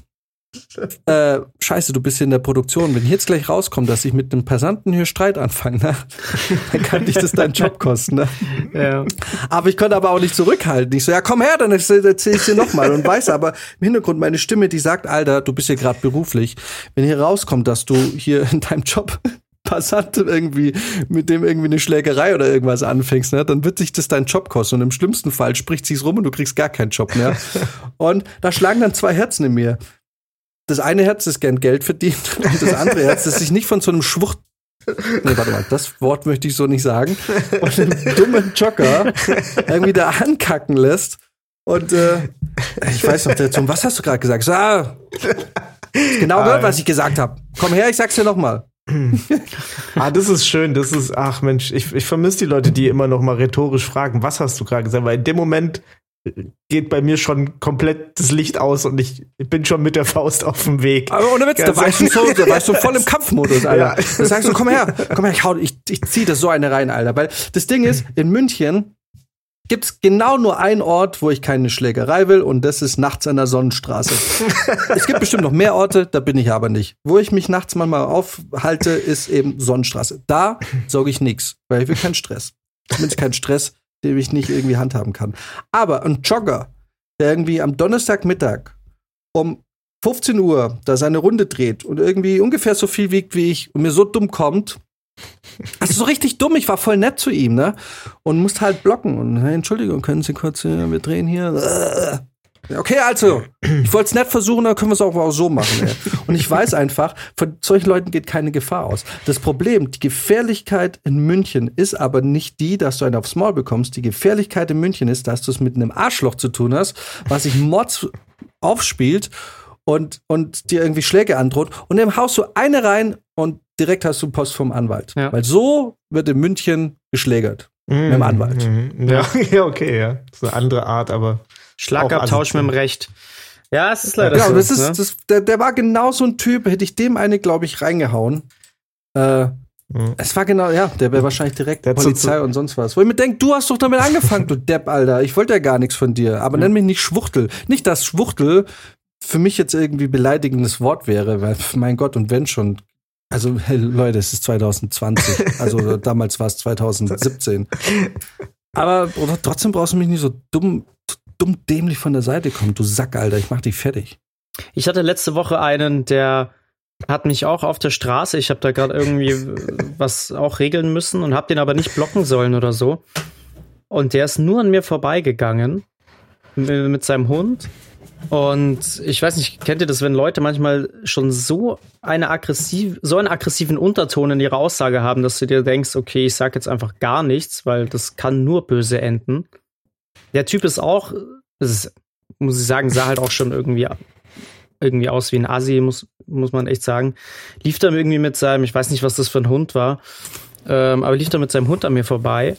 äh, scheiße, du bist hier in der Produktion. Wenn ich jetzt gleich rauskomme, dass ich mit einem Passanten hier Streit anfange, ne? dann kann dich das deinen Job kosten. Ne? Ja. Aber ich konnte aber auch nicht zurückhalten. Ich so, ja, komm her, dann erzähl ich dir nochmal. Und weiß aber im Hintergrund meine Stimme, die sagt, Alter, du bist hier gerade beruflich. Wenn hier rauskommt, dass du hier in deinem Job Passant irgendwie mit dem irgendwie eine Schlägerei oder irgendwas anfängst, ne, dann wird sich das dein Job kosten. Und im schlimmsten Fall spricht sich's rum und du kriegst gar keinen Job mehr. und da schlagen dann zwei Herzen in mir. Das eine Herz, das gern Geld verdient, und das andere Herz, das sich nicht von so einem Schwucht Nee, warte mal, das Wort möchte ich so nicht sagen. Und einen dummen Jogger irgendwie da ankacken lässt. Und äh, ich weiß noch, der Tom, was hast du gerade gesagt? So, ah, genau gehört, was ich gesagt habe. Komm her, ich sag's dir noch mal. Ah, das ist schön. Das ist, ach Mensch, ich, ich vermisse die Leute, die immer noch mal rhetorisch fragen, was hast du gerade gesagt? Weil in dem Moment geht bei mir schon komplett das Licht aus und ich, bin schon mit der Faust auf dem Weg. Aber ohne Witz, da warst du so, da warst du voll im Kampfmodus, Alter. Ja. Da sagst du, komm her, komm her, ich, hau, ich, ich zieh das so eine rein, Alter. Weil das Ding ist, in München gibt's genau nur einen Ort, wo ich keine Schlägerei will, und das ist nachts an der Sonnenstraße. es gibt bestimmt noch mehr Orte, da bin ich aber nicht. Wo ich mich nachts manchmal aufhalte, ist eben Sonnenstraße. Da sorge ich nix, weil ich will keinen Stress. Zumindest keinen Stress, den ich nicht irgendwie handhaben kann. Aber ein Jogger, der irgendwie am Donnerstagmittag um 15 Uhr da seine Runde dreht und irgendwie ungefähr so viel wiegt wie ich und mir so dumm kommt. Also so richtig dumm, ich war voll nett zu ihm, ne? Und musste halt blocken. Und hey, Entschuldigung, können Sie kurz, äh, wir drehen hier. Okay, also, ich wollte es nett versuchen, dann können wir es auch, auch so machen. Ey. Und ich weiß einfach, von solchen Leuten geht keine Gefahr aus. Das Problem, die Gefährlichkeit in München ist aber nicht die, dass du einen aufs Maul bekommst. Die Gefährlichkeit in München ist, dass du es mit einem Arschloch zu tun hast, was sich Mords aufspielt und, und dir irgendwie Schläge androht. Und dann haust du eine rein und direkt hast du Post vom Anwalt. Ja. Weil so wird in München geschlägert. Mit dem Anwalt. Mhm. Ja, ja, okay, ja. Das ist eine andere Art, aber. Schlagabtausch mit dem Recht. Ja, es ist leider Genau, so. das ist, ne? das, der, der war genau so ein Typ, hätte ich dem eine, glaube ich, reingehauen. Äh, Mhm. es war genau, ja, der wäre wahrscheinlich direkt Der so Polizei und sonst was. Wo ich mir denke, du hast doch damit angefangen, du Depp, Alter. Ich wollte ja gar nichts von dir. Aber nenn mich nicht Schwuchtel. Nicht, dass Schwuchtel für mich jetzt irgendwie beleidigendes Wort wäre, weil, mein Gott, und wenn schon. Also, Leute, es ist 2020. Also, damals war es 2017. Aber trotzdem brauchst du mich nicht so dumm, dumm dämlich von der Seite kommen. Du Sack, Alter. Ich mach dich fertig. Ich hatte letzte Woche einen, der hat mich auch auf der Straße, ich habe da gerade irgendwie was auch regeln müssen und habe den aber nicht blocken sollen oder so. Und der ist nur an mir vorbeigegangen mit seinem Hund. Und ich weiß nicht, kennt ihr das, wenn Leute manchmal schon so eine aggressiv, so einen aggressiven Unterton in ihrer Aussage haben, dass du dir denkst, okay, ich sag jetzt einfach gar nichts, weil das kann nur böse enden. Der Typ ist auch, ist, muss ich sagen, sah halt auch schon irgendwie irgendwie aus wie ein Assi, muss, muss man echt sagen. Lief dann irgendwie mit seinem, ich weiß nicht, was das für ein Hund war, ähm, aber lief dann mit seinem Hund an mir vorbei.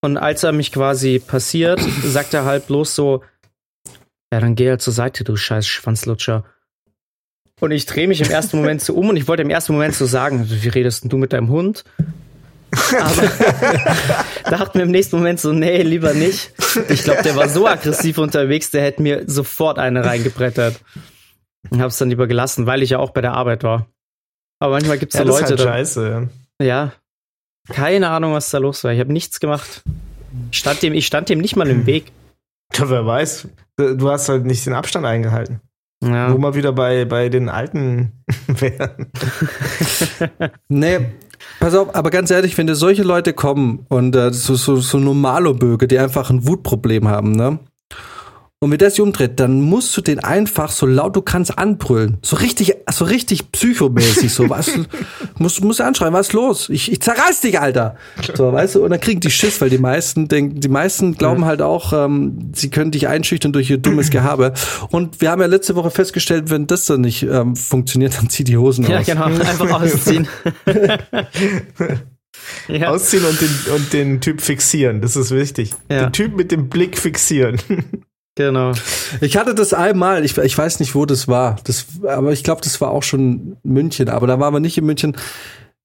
Und als er mich quasi passiert, sagt er halt bloß so, ja, dann geh halt zur Seite, du scheiß Schwanzlutscher. Und ich drehe mich im ersten Moment so um und ich wollte im ersten Moment so sagen, wie redest denn du mit deinem Hund? Aber dachte mir im nächsten Moment so, nee, lieber nicht. Ich glaube, der war so aggressiv unterwegs, der hätte mir sofort eine reingebrettert. Und hab's dann lieber gelassen, weil ich ja auch bei der Arbeit war. Aber manchmal gibt's Ja, so das ist Leute, halt da, scheiße. ja, keine Ahnung, was da los war. Ich habe nichts gemacht. Ich stand dem, ich stand dem nicht mal im Weg. Ja, wer weiß. Du hast halt nicht den Abstand eingehalten. Wo Ja. wir wieder bei, bei den Alten wären. Nee, pass auf, aber ganz ehrlich, wenn dir solche Leute kommen und äh, so, so, so Normalo-Böge, die einfach ein Wutproblem haben, ne? Und wenn der sich umdreht, dann musst du den einfach so laut du kannst anbrüllen. So richtig, so richtig psychomäßig, so, was, musst, musst du anschreien, was ist los? Ich, ich zerreiß dich, Alter. So, weißt du, und dann kriegen die Schiss, weil die meisten denken, die meisten glauben halt auch, ähm, sie können dich einschüchtern durch ihr dummes Gehabe. Und wir haben ja letzte Woche festgestellt, wenn das dann nicht ähm, funktioniert, dann zieh die Hosen ja, aus. genau. Einfach ausziehen. ja. Ausziehen und den, und den Typ fixieren. Das ist wichtig. Ja. Den Typ mit dem Blick fixieren. Genau. Ich hatte das einmal, ich, ich weiß nicht, wo das war. Das, aber ich glaube, das war auch schon München. Aber da waren wir nicht in München.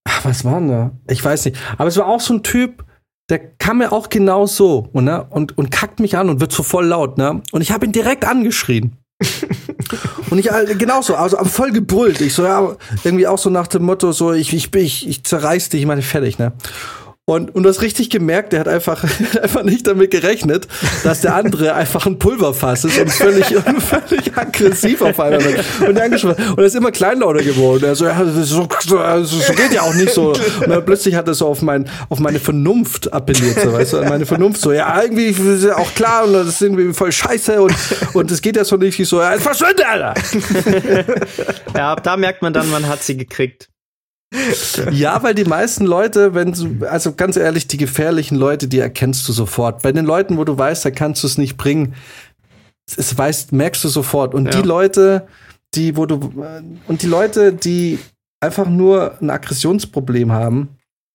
Ach, was war denn da? Ich weiß nicht. Aber es war auch so ein Typ, der kam mir auch genau so und, ne, und, und kackt mich an und wird so voll laut. Ne? Und ich habe ihn direkt angeschrien. und ich äh, genauso, also aber voll gebrüllt. Ich so, ja, irgendwie auch so nach dem Motto, so, ich, ich, ich, ich zerreiß dich, ich meine, fertig, ne? Und, und du hast richtig gemerkt, der hat einfach, einfach nicht damit gerechnet, dass der andere einfach ein Pulverfass ist und völlig, völlig aggressiv auf einmal wird. Und, angesprochen. und er ist immer kleinlauter geworden. Also, ja, so, so, so geht ja auch nicht so. Und dann plötzlich hat er so auf, mein, auf meine Vernunft appelliert, so, weißt du, meine Vernunft so, ja, irgendwie ist ja auch klar und das ist irgendwie voll scheiße und, und es geht ja so nicht so, ja, verschwinde, Alter! Ja, da merkt man dann, man hat sie gekriegt. Ja, weil die meisten Leute, wenn du, also ganz ehrlich, die gefährlichen Leute, die erkennst du sofort. Bei den Leuten, wo du weißt, da kannst du es nicht bringen, es weißt, merkst du sofort. Und Ja. die Leute, die, wo du, äh, und die Leute, die einfach nur ein Aggressionsproblem haben,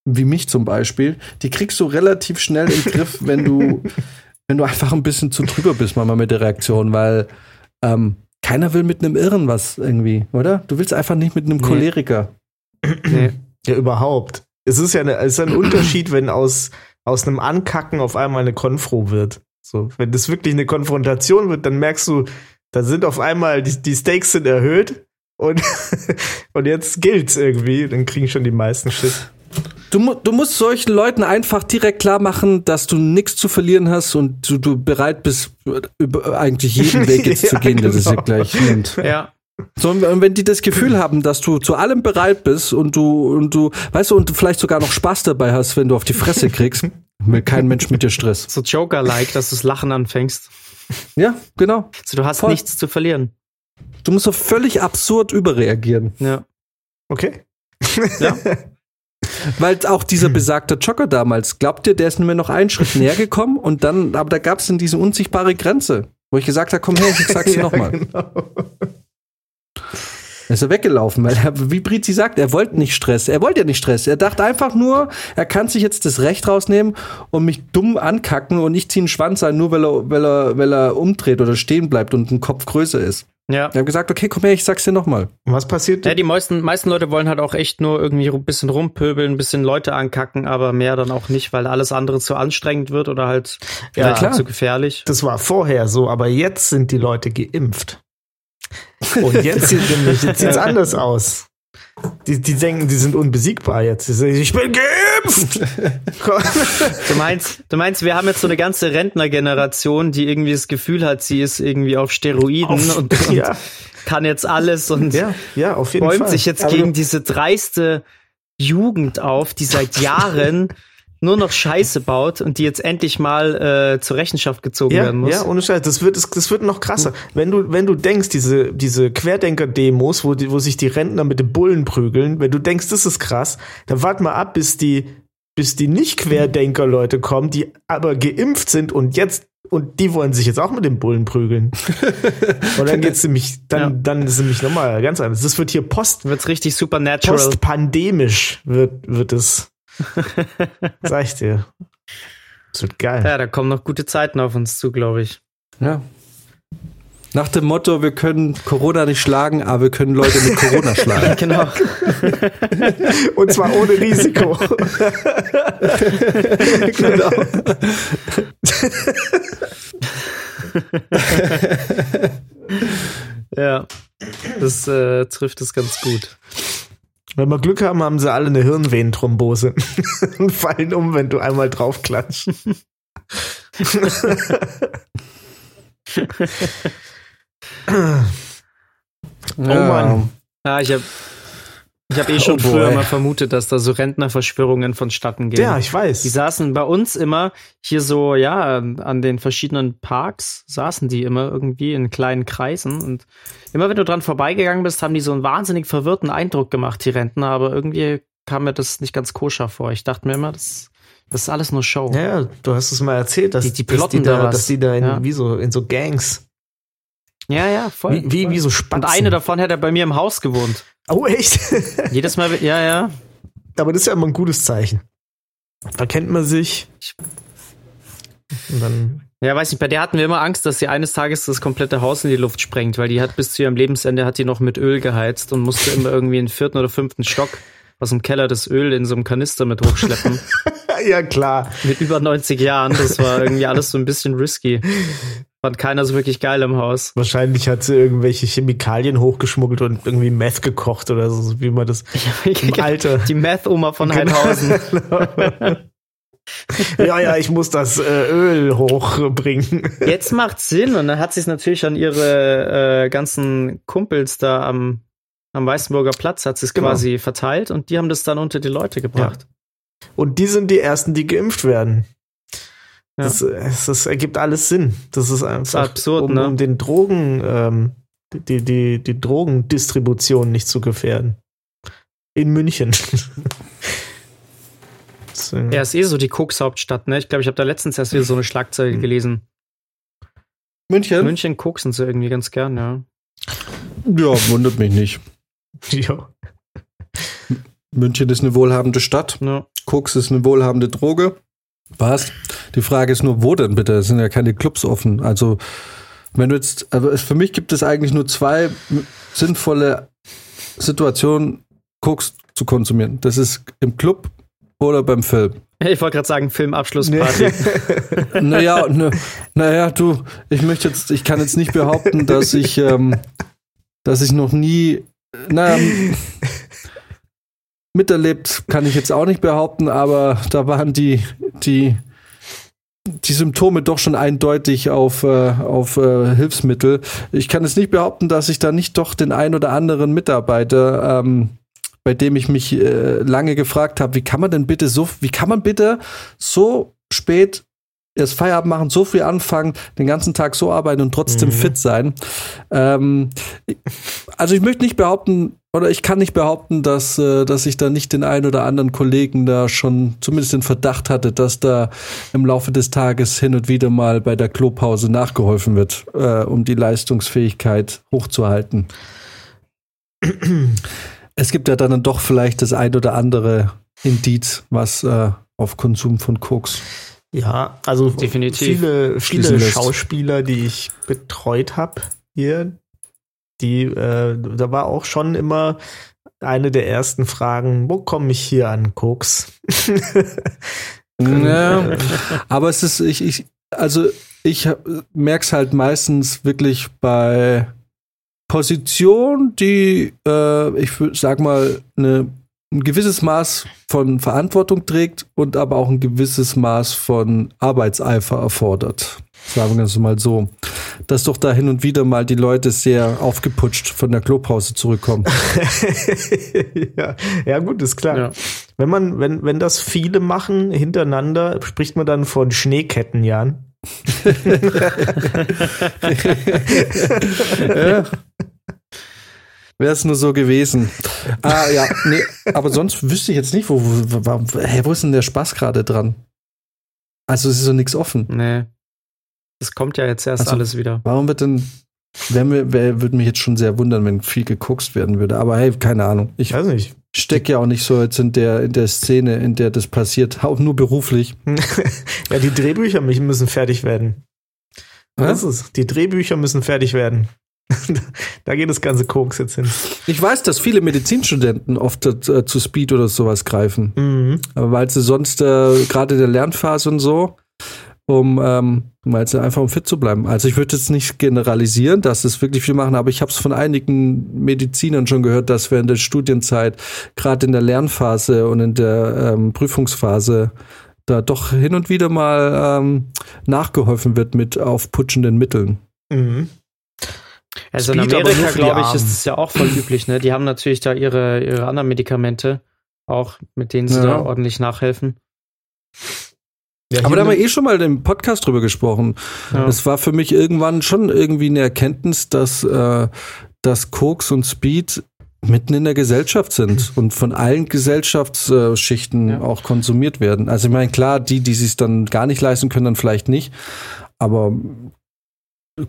wie mich zum Beispiel, die kriegst du relativ schnell im Griff, wenn du, wenn du einfach ein bisschen zu drüber bist, manchmal mit der Reaktion, weil ähm, keiner will mit einem Irren was irgendwie, oder? Du willst einfach nicht mit einem. Choleriker. Nee. Ja, überhaupt. Es ist ja eine, es ist ein Unterschied, wenn aus, aus einem Ankacken auf einmal eine Konfro wird. So, wenn das wirklich eine Konfrontation wird, dann merkst du, da sind auf einmal die, die Stakes sind erhöht und, und jetzt gilt's irgendwie. Dann kriegen schon die meisten Schiss. Du, du musst solchen Leuten einfach direkt klar machen, dass du nichts zu verlieren hast und du, du bereit bist, über eigentlich jeden Weg jetzt zu Ja, gehen, der das genau. dir gleich nimmt. Ja. So, und wenn die das Gefühl haben, dass du zu allem bereit bist und du, und du, weißt du, und du vielleicht sogar noch Spaß dabei hast, wenn du auf die Fresse kriegst, will kein Mensch mit dir Stress. So Joker-like, dass du das Lachen anfängst. Ja, genau. Also du hast Voll. nichts zu verlieren. Du musst so völlig absurd überreagieren. Ja. Okay. Ja. Weil auch dieser besagte Joker damals, glaubt ihr, der ist mir noch einen Schritt näher gekommen und dann, aber da gab es dann diese unsichtbare Grenze, wo ich gesagt habe, komm her, ich sag's dir Ja, nochmal. genau. Ist er weggelaufen, weil er, wie Brizi sagt, er wollte nicht Stress. Er wollte ja nicht Stress. Er dachte einfach nur, er kann sich jetzt das Recht rausnehmen und mich dumm ankacken und ich ziehe einen Schwanz ein, nur weil er, weil er, weil er umdreht oder stehen bleibt und ein Kopf größer ist. Ja. Wir haben gesagt, okay, komm her, ich sag's dir nochmal. Und was passiert? Ja, die meisten, meisten Leute wollen halt auch echt nur irgendwie ein bisschen rumpöbeln, ein bisschen Leute ankacken, aber mehr dann auch nicht, weil alles andere zu anstrengend wird oder halt Ja, klar. zu gefährlich. Das war vorher so, aber jetzt sind die Leute geimpft. Und jetzt sieht sieht's anders aus. Die, die denken, die sind unbesiegbar jetzt. Die sagen, ich bin geimpft! Du meinst, du meinst, wir haben jetzt so eine ganze Rentnergeneration, die irgendwie das Gefühl hat, sie ist irgendwie auf Steroiden Auf- und, und ja, kann jetzt alles und ja, ja, bäumt Fall. sich jetzt Aber gegen diese dreiste Jugend auf, die seit Jahren nur noch Scheiße baut und die jetzt endlich mal äh, zur Rechenschaft gezogen Ja, werden muss. ja, ohne Scheiß. Das wird, das wird noch krasser. Wenn du, wenn du denkst, diese, diese Querdenker-Demos, wo, die, wo sich die Rentner mit den Bullen prügeln, wenn du denkst, das ist krass, dann wart mal ab, bis die, bis die Nicht-Querdenker-Leute kommen, die aber geimpft sind und jetzt, und die wollen sich jetzt auch mit den Bullen prügeln. und dann geht's nämlich, dann, Ja. dann ist es nämlich nochmal ganz anders. Das wird hier post, Wird's richtig supernatural. postpandemisch wird, wird es. Sag ich dir. Das wird geil. Ja, da kommen noch gute Zeiten auf uns zu, glaube ich. Ja. Nach dem Motto, wir können Corona nicht schlagen, aber wir können Leute mit Corona schlagen. Genau. Und zwar ohne Risiko. genau. Ja. Das äh, trifft es ganz gut. Wenn wir Glück haben, haben sie alle eine Hirnvenenthrombose und fallen um, wenn du einmal draufklatschst. Oh Mann. Ja, ich habe ich hab eh schon Oh früher mal vermutet, dass da so Rentnerverschwörungen vonstatten gehen. Ja, ich weiß. Die saßen bei uns immer hier so, ja, an den verschiedenen Parks saßen die immer irgendwie in kleinen Kreisen und immer wenn du dran vorbeigegangen bist, haben die so einen wahnsinnig verwirrten Eindruck gemacht, die Rentner, aber irgendwie kam mir das nicht ganz koscher vor. Ich dachte mir immer, das, das ist alles nur Show. Ja, du hast es mal erzählt, dass Die- die dass plotten die da, da dass die da in, Ja. wie so, in so Gangs, Ja, ja, voll. wie, wie, voll. wie so und Spatzen. eine davon hätte bei mir im Haus gewohnt. Oh, echt? Jedes Mal, ja, ja. Aber das ist ja immer ein gutes Zeichen. Da kennt man sich. Und dann, Ja, weiß nicht, bei der hatten wir immer Angst, dass sie eines Tages das komplette Haus in die Luft sprengt, weil die hat bis zu ihrem Lebensende hat die noch mit Öl geheizt und musste immer irgendwie in den vierten oder fünften Stock aus dem Keller das Öl in so einem Kanister mit hochschleppen. ja, klar. mit über 90 Jahren. Das war irgendwie alles so ein bisschen risky. Fand keiner so wirklich geil im Haus. Wahrscheinlich hat sie irgendwelche Chemikalien hochgeschmuggelt und irgendwie Meth gekocht oder so, wie man das im Alter. Die Meth-Oma von Genau. Heidhausen. ja, ja, ich muss das äh, Öl hochbringen. Jetzt macht's Sinn und dann hat sie es natürlich an ihre äh, ganzen Kumpels da am, am Weißenburger Platz, hat sie es Genau. quasi verteilt und die haben das dann unter die Leute gebracht. Und die sind die ersten, die geimpft werden. Ja. Das, es- das ergibt alles Sinn. Das ist einfach absurd, um, ne? um den Drogen, ähm, die, die, die Drogendistribution nicht zu gefährden. In München. Das, Ja, ist eh so die Koks-Hauptstadt, ne? Ich glaube, ich habe da letztens erst wieder so eine Schlagzeile Mhm. gelesen. München? München koksen sie irgendwie ganz gern, ja. Ja, wundert mich nicht. ja. München ist eine wohlhabende Stadt. ja. Koks ist eine wohlhabende Droge. Was? Die Frage ist nur, wo denn bitte? Es sind ja keine Clubs offen. Also, wenn du jetzt, es- für mich gibt es eigentlich nur zwei sinnvolle Situationen, Koks zu konsumieren. Das ist im Club oder beim Film. Ich wollte gerade sagen, Filmabschlussparty. Naja, ne, naja, du, ich möchte jetzt, ich kann jetzt nicht behaupten, dass ich, ähm, dass ich noch nie, naja, m- miterlebt kann ich jetzt auch nicht behaupten, aber da waren die, die, die Symptome doch schon eindeutig auf, äh, auf äh, Hilfsmittel. Ich kann jetzt nicht behaupten, dass ich da nicht doch den ein oder anderen Mitarbeiter, ähm, bei dem ich mich äh, lange gefragt habe, wie kann man denn bitte so, wie kann man bitte so spät erst Feierabend machen, so früh anfangen, den ganzen Tag so arbeiten und trotzdem Mhm. fit sein. Ähm, also ich möchte nicht behaupten, oder ich kann nicht behaupten, dass, äh, dass ich da nicht den einen oder anderen Kollegen da schon zumindest den Verdacht hatte, dass da im Laufe des Tages hin und wieder mal bei der Klopause nachgeholfen wird, äh, um die Leistungsfähigkeit hochzuhalten. Es gibt ja dann doch vielleicht das ein oder andere Indiz, was äh, auf Konsum von Koks. Ja, also Definitiv. viele, viele. Schauspieler, die ich betreut habe hier, die, äh, da war auch schon immer eine der ersten Fragen, wo komme ich hier an Koks? Ja, aber es ist, ich, ich also ich merke es halt meistens wirklich bei Positionen, die, äh, ich sag mal, eine, ein gewisses Maß von Verantwortung trägt und aber auch ein gewisses Maß von Arbeitseifer erfordert. Sagen wir es mal so. Dass doch da hin und wieder mal die Leute sehr aufgeputscht von der Klopause zurückkommen. ja, ja, gut, ist klar. Ja. Wenn man, wenn, wenn das viele machen hintereinander, spricht man dann von Schneekettenjahren. ja. Wäre es nur so gewesen. Ah, ja, nee, aber sonst wüsste ich jetzt nicht, wo, wo, wo, hä, wo ist denn der Spaß gerade dran? Also es ist so nichts offen. Nee. Das kommt ja jetzt erst Also- alles wieder. Warum wird denn, wär mir, wär, würde mich jetzt schon sehr wundern, wenn viel gekokst werden würde. Aber hey, keine Ahnung. Ich weiß nicht. stecke ja auch nicht so jetzt in der, in der Szene, in der das passiert, auch nur beruflich. ja, die Drehbücher müssen müssen fertig werden. Das ist es. Die Drehbücher müssen fertig werden. Da geht das ganze Koks jetzt hin. Ich weiß, dass viele Medizinstudenten oft äh, zu Speed oder sowas greifen. Mhm. Weil sie sonst äh, gerade in der Lernphase und so, um ähm, weil sie einfach um fit zu bleiben. Also ich würde jetzt nicht generalisieren, dass es wirklich viel machen, aber ich habe es von einigen Medizinern schon gehört, dass während der Studienzeit, gerade in der Lernphase und in der ähm, Prüfungsphase, da doch hin und wieder mal ähm, nachgeholfen wird mit aufputschenden Mitteln. Mhm. Also in Speed nur Amerika, glaube ich, ist es ja auch voll üblich, ne? Die haben natürlich da ihre, ihre anderen Medikamente, auch mit denen sie Ja. da ordentlich nachhelfen. Ja, Aber da haben wir eh schon mal im Podcast drüber gesprochen. Ja. Es war für mich irgendwann schon irgendwie eine Erkenntnis, dass, äh, dass Koks und Speed mitten in der Gesellschaft sind und von allen Gesellschaftsschichten Ja. auch konsumiert werden. Also ich meine, klar, die, die sich dann gar nicht leisten können, dann vielleicht nicht. Aber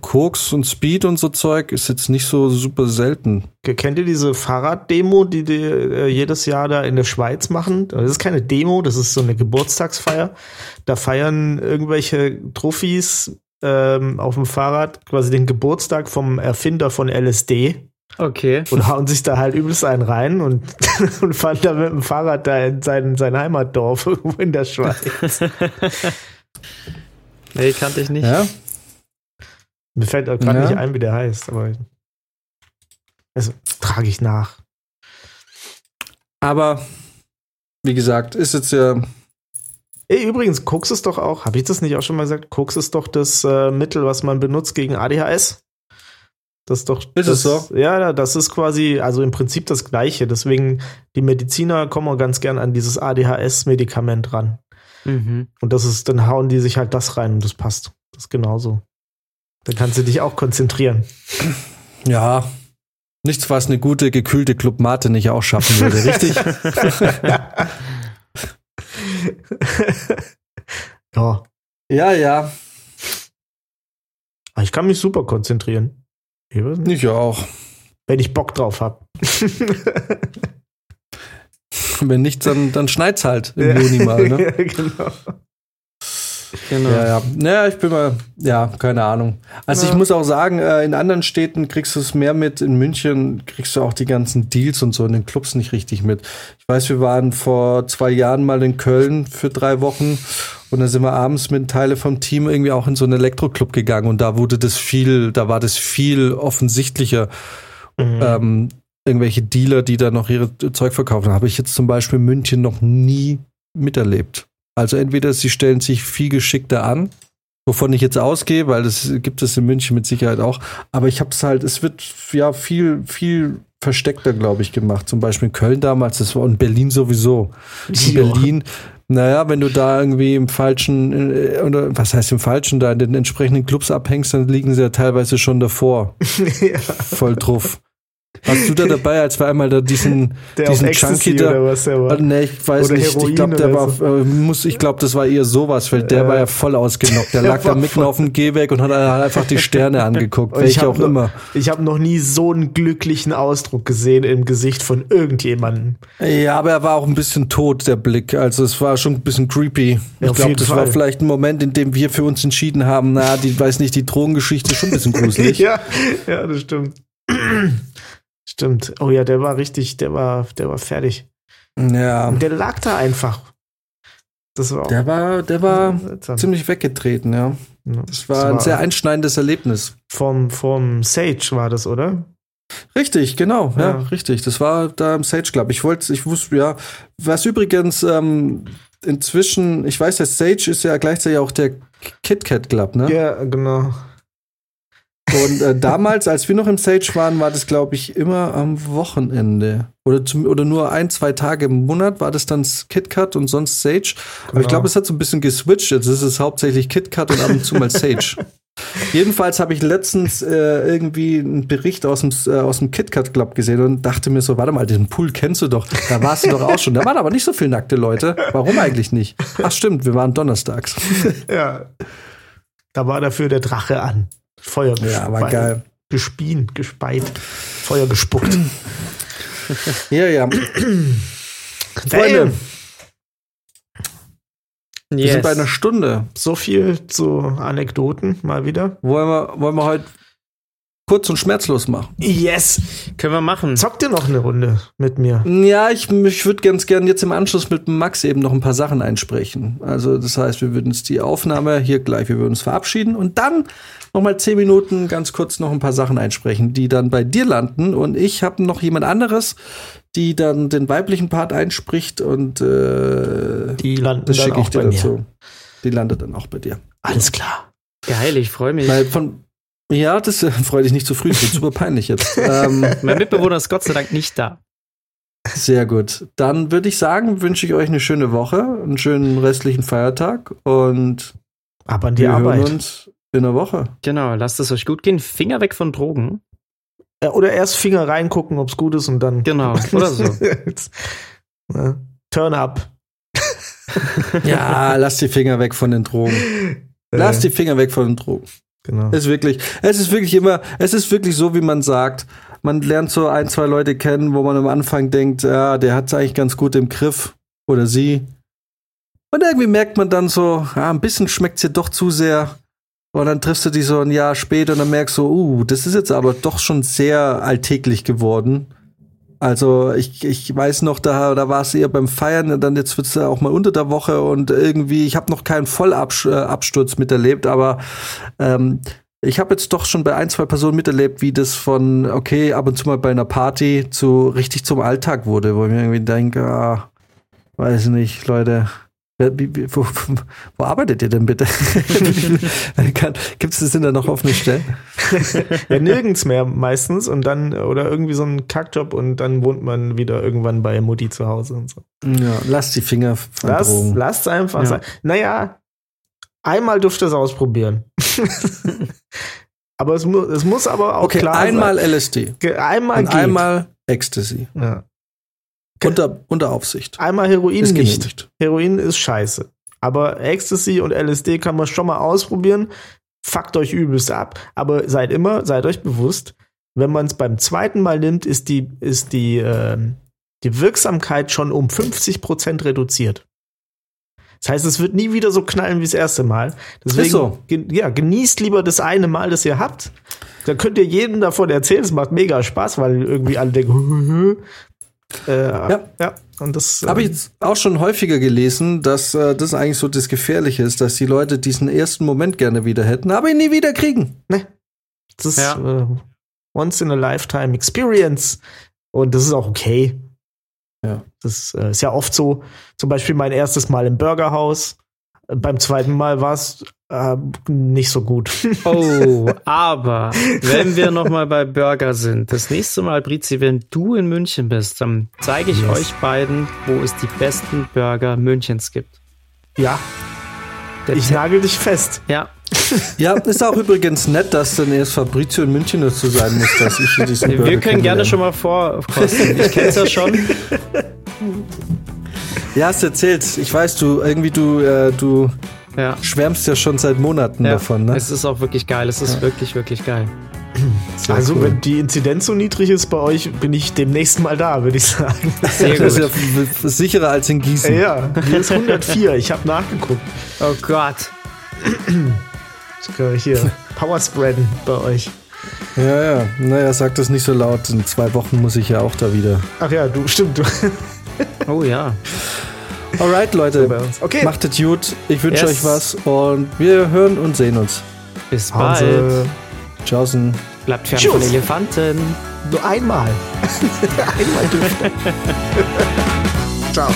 Koks und Speed und so Zeug ist jetzt nicht so super selten. Kennt ihr diese Fahrraddemo, die die äh, jedes Jahr da in der Schweiz machen? Das ist keine Demo, das ist so eine Geburtstagsfeier. Da feiern irgendwelche Trophys ähm, auf dem Fahrrad quasi den Geburtstag vom Erfinder von LSD Okay. und hauen sich da halt übelst einen rein und, und fahren da mit dem Fahrrad da in sein, sein Heimatdorf irgendwo in der Schweiz. Nee, kannte ich nicht. Ja? Mir fällt auch gerade Ja. nicht ein, wie der heißt, aber also trage ich nach. Aber wie gesagt, ist jetzt ja Ey, übrigens, Koks ist doch auch, habe ich das nicht auch schon mal gesagt? Koks ist doch das äh, Mittel, was man benutzt gegen ADHS. Das ist doch. Ist das, es so? Ja, ja, das ist quasi, also im Prinzip das Gleiche. Deswegen, die Mediziner kommen auch ganz gern an dieses ADHS-Medikament ran. Mhm. Und das ist, dann hauen die sich halt das rein und das passt. Das ist genauso. Dann kannst du dich auch konzentrieren. Ja, nichts, was eine gute gekühlte Club Mate nicht auch schaffen würde, richtig? ja. ja, ja, Aber ich kann mich super konzentrieren. Ich ich auch. Wenn ich Bock drauf habe. Wenn nicht, dann, dann schneit's halt im Juni mal, ne? genau. Genau. Ja, ja. Naja, ich bin mal, ja, keine Ahnung. Also ich Ja. muss auch sagen, äh, in anderen Städten kriegst du es mehr mit. In München kriegst du auch die ganzen Deals und so in den Clubs nicht richtig mit. Ich weiß, wir waren vor zwei Jahren mal in Köln für drei Wochen und dann sind wir abends mit Teile vom Team irgendwie auch in so einen Elektroclub gegangen und da wurde das viel, da war das viel offensichtlicher. Mhm. ähm, irgendwelche Dealer, die da noch ihre Zeug verkaufen. Habe ich jetzt zum Beispiel in München noch nie miterlebt. Also entweder sie stellen sich viel geschickter an, wovon ich jetzt ausgehe, weil das gibt es in München mit Sicherheit auch. Aber ich habe es halt, es wird ja viel, viel versteckter, glaube ich, gemacht. Zum Beispiel in Köln damals, das war in Berlin sowieso. In. Berlin, naja, wenn du da irgendwie im falschen, äh, oder was heißt im falschen, da in den entsprechenden Clubs abhängst, dann liegen sie ja teilweise schon davor ja. voll drauf. Warst du da dabei, als wir einmal da diesen, Der diesen Junkie da. oder was der war. Nee, ich weiß Oder nicht. Ich Heroin glaube, der war, so. äh, muss, ich glaube, das war eher sowas, weil der Äh, war ja voll ausgenockt. Der der lag da war mitten auf dem Gehweg und hat einfach die Sterne angeguckt, ich welche auch noch- immer. Ich habe noch nie so einen glücklichen Ausdruck gesehen im Gesicht von irgendjemandem. Ja, aber er war auch ein bisschen tot, der Blick. Also es war schon ein bisschen creepy. Ja, ich glaube, das Fall. war vielleicht ein Moment, in dem wir für uns entschieden haben, na, die weiß nicht, die Drogengeschichte ist schon ein bisschen gruselig. ja, ja, das stimmt. stimmt. Oh ja, der war richtig, der war, der war fertig. ja. Und der lag da einfach. Das war Der war, der war seltsam. ziemlich weggetreten, ja. Ja. Das war ein sehr einschneidendes Erlebnis. vom, vom Sage war das, oder? Richtig, genau, ja, Ja. richtig. Das war da im Sage Club. Ich wollte, ich wusste, ja, was übrigens ähm, inzwischen, ich weiß, der Sage ist ja gleichzeitig auch der Kit Kat Club, ne? Ja, genau. Und äh, damals, als wir noch im Sage waren, war das, glaube ich, immer am Wochenende. Oder, zum, oder nur ein, zwei Tage im Monat war das dann KitKat und sonst Sage. Aber ich Genau. glaube, es hat so ein bisschen geswitcht. Jetzt ist es hauptsächlich KitKat und ab und zu mal Sage. Jedenfalls habe ich letztens äh, irgendwie einen Bericht aus dem, äh, aus dem KitKat Club gesehen und dachte mir so, warte mal, den Pool kennst du doch. Da warst du doch auch schon. Da waren aber nicht so viele nackte Leute. Warum eigentlich nicht? Ach stimmt, wir waren donnerstags. Ja. Da war dafür der Drache an. Feuer Ja, war gespe- geil. Gespien, gespeit, Feuer gespuckt. Ja, ja. Freunde, Damn. wir sind bei einer Stunde. So viel zu Anekdoten mal wieder. Wollen wir, wollen wir heute kurz und schmerzlos machen? Yes. Können wir machen. Zockt ihr noch eine Runde mit mir? Ja, ich, ich würde ganz gern jetzt im Anschluss mit Max eben noch ein paar Sachen einsprechen. Also, das heißt, wir würden uns die Aufnahme hier gleich, wir würden uns verabschieden und dann noch mal zehn Minuten ganz kurz noch ein paar Sachen einsprechen, die dann bei dir landen. Und ich habe noch jemand anderes, die dann den weiblichen Part einspricht und äh, Die landen das dann auch ich dir bei mir. dazu. Die landet dann auch bei dir. Alles klar. Geil, ich freue mich. Weil von ja, das äh, freut dich nicht zu früh, das wird super peinlich jetzt. ähm, Mein Mitbewohner ist Gott sei Dank nicht da. Sehr gut. Dann würde ich sagen, wünsche ich euch eine schöne Woche, einen schönen restlichen Feiertag und Aber an die wir Arbeit. hören uns in der Woche. Genau, lasst es euch gut gehen. Finger weg von Drogen. Oder erst Finger reingucken, ob's gut ist und dann. Genau, oder so. Ja. Turn up. Ja, lasst die Finger weg von den Drogen. Lasst Äh, die Finger weg von den Drogen. Genau. Es ist wirklich, es ist wirklich immer, es ist wirklich so, wie man sagt. Man lernt so ein, zwei Leute kennen, wo man am Anfang denkt, ja, der hat es eigentlich ganz gut im Griff oder sie. Und irgendwie merkt man dann so, ja, ein bisschen schmeckt es dir doch zu sehr. Und dann triffst du die so ein Jahr später und dann merkst du, uh, das ist jetzt aber doch schon sehr alltäglich geworden. Also ich, ich weiß noch, da, da war es eher beim Feiern, dann jetzt wird es auch mal unter der Woche und irgendwie, ich habe noch keinen Vollabsturz miterlebt, aber ähm, ich habe jetzt doch schon bei ein, zwei Personen miterlebt, wie das von, okay, ab und zu mal bei einer Party zu richtig zum Alltag wurde, wo ich mir irgendwie denke, ah, weiß nicht, Leute, wo, wo arbeitet ihr denn bitte? Gibt es denn da noch offene Stellen? Ja, nirgends mehr meistens und dann, oder irgendwie so ein Kackjob und dann wohnt man wieder irgendwann bei Mutti zu Hause und so. Ja, lass die Finger von Lass, Drogen. lasst einfach Ja. sein. Naja, einmal dürft ihr es ausprobieren. aber es, mu es muss aber auch Okay, klar einmal sein. LSD Einmal und geht. einmal Ecstasy. Ja. Unter, unter Aufsicht. Einmal Heroin Ist nicht. genehmigt. Heroin ist scheiße. Aber Ecstasy und LSD kann man schon mal ausprobieren. Fuckt euch übelst ab. Aber seid immer, seid euch bewusst, wenn man es beim zweiten Mal nimmt, ist die, ist die, ähm, die Wirksamkeit schon um 50% reduziert. Das heißt, es wird nie wieder so knallen wie das erste Mal. Deswegen, so. gen ja, genießt lieber das eine Mal, das ihr habt. Dann könnt ihr jedem davon erzählen. Es macht mega Spaß, weil irgendwie alle denken, äh, ja. ja. Und das Habe ich ähm, jetzt auch schon häufiger gelesen, dass äh, das eigentlich so das Gefährliche ist, dass die Leute diesen ersten Moment gerne wieder hätten, aber ihn nie wieder kriegen. Das ist Ja. äh, once in a lifetime experience. Und das ist auch okay. Ja. Das äh, ist ja oft so. Zum Beispiel mein erstes Mal im Burgerhaus. Beim zweiten Mal war es äh, nicht so gut. Oh, aber wenn wir noch mal bei Burger sind, das nächste Mal, Brizi, wenn du in München bist, dann zeige ich Yes. euch beiden, wo es die besten Burger Münchens gibt. ja, Der ich nagel dich fest. ja, Ja, ist auch übrigens nett, dass dann erst Fabrizio in München dazu sein muss, dass ich diesen Wir Burger können gerne schon mal vorkosten. Ich kenn's ja schon. Ja, hast erzählt. Ich weiß, du irgendwie du äh, du Ja. schwärmst ja schon seit Monaten ja. davon, ne? Es ist auch wirklich geil. Es ist wirklich, wirklich geil. Sehr also, cool. wenn die Inzidenz so niedrig ist bei euch, bin ich demnächst mal da, würde ich sagen. Sehr das ist ja sicherer als in Gießen. ja, hier ist 104. Ich habe nachgeguckt. Oh Gott. Ich kann hier Power spreaden bei euch. Ja, ja. Naja, sag das nicht so laut. In zwei Wochen muss ich ja auch da wieder. Ach ja, du, stimmt. Du. Oh ja. Alright, Leute. uns. Okay. Macht es gut. Ich wünsche Yes. euch was und wir hören und sehen uns. Bis bald. Tschaußen. Bleibt fern Tschüss. von Elefanten. nur einmal. einmal dürfen. Ciao.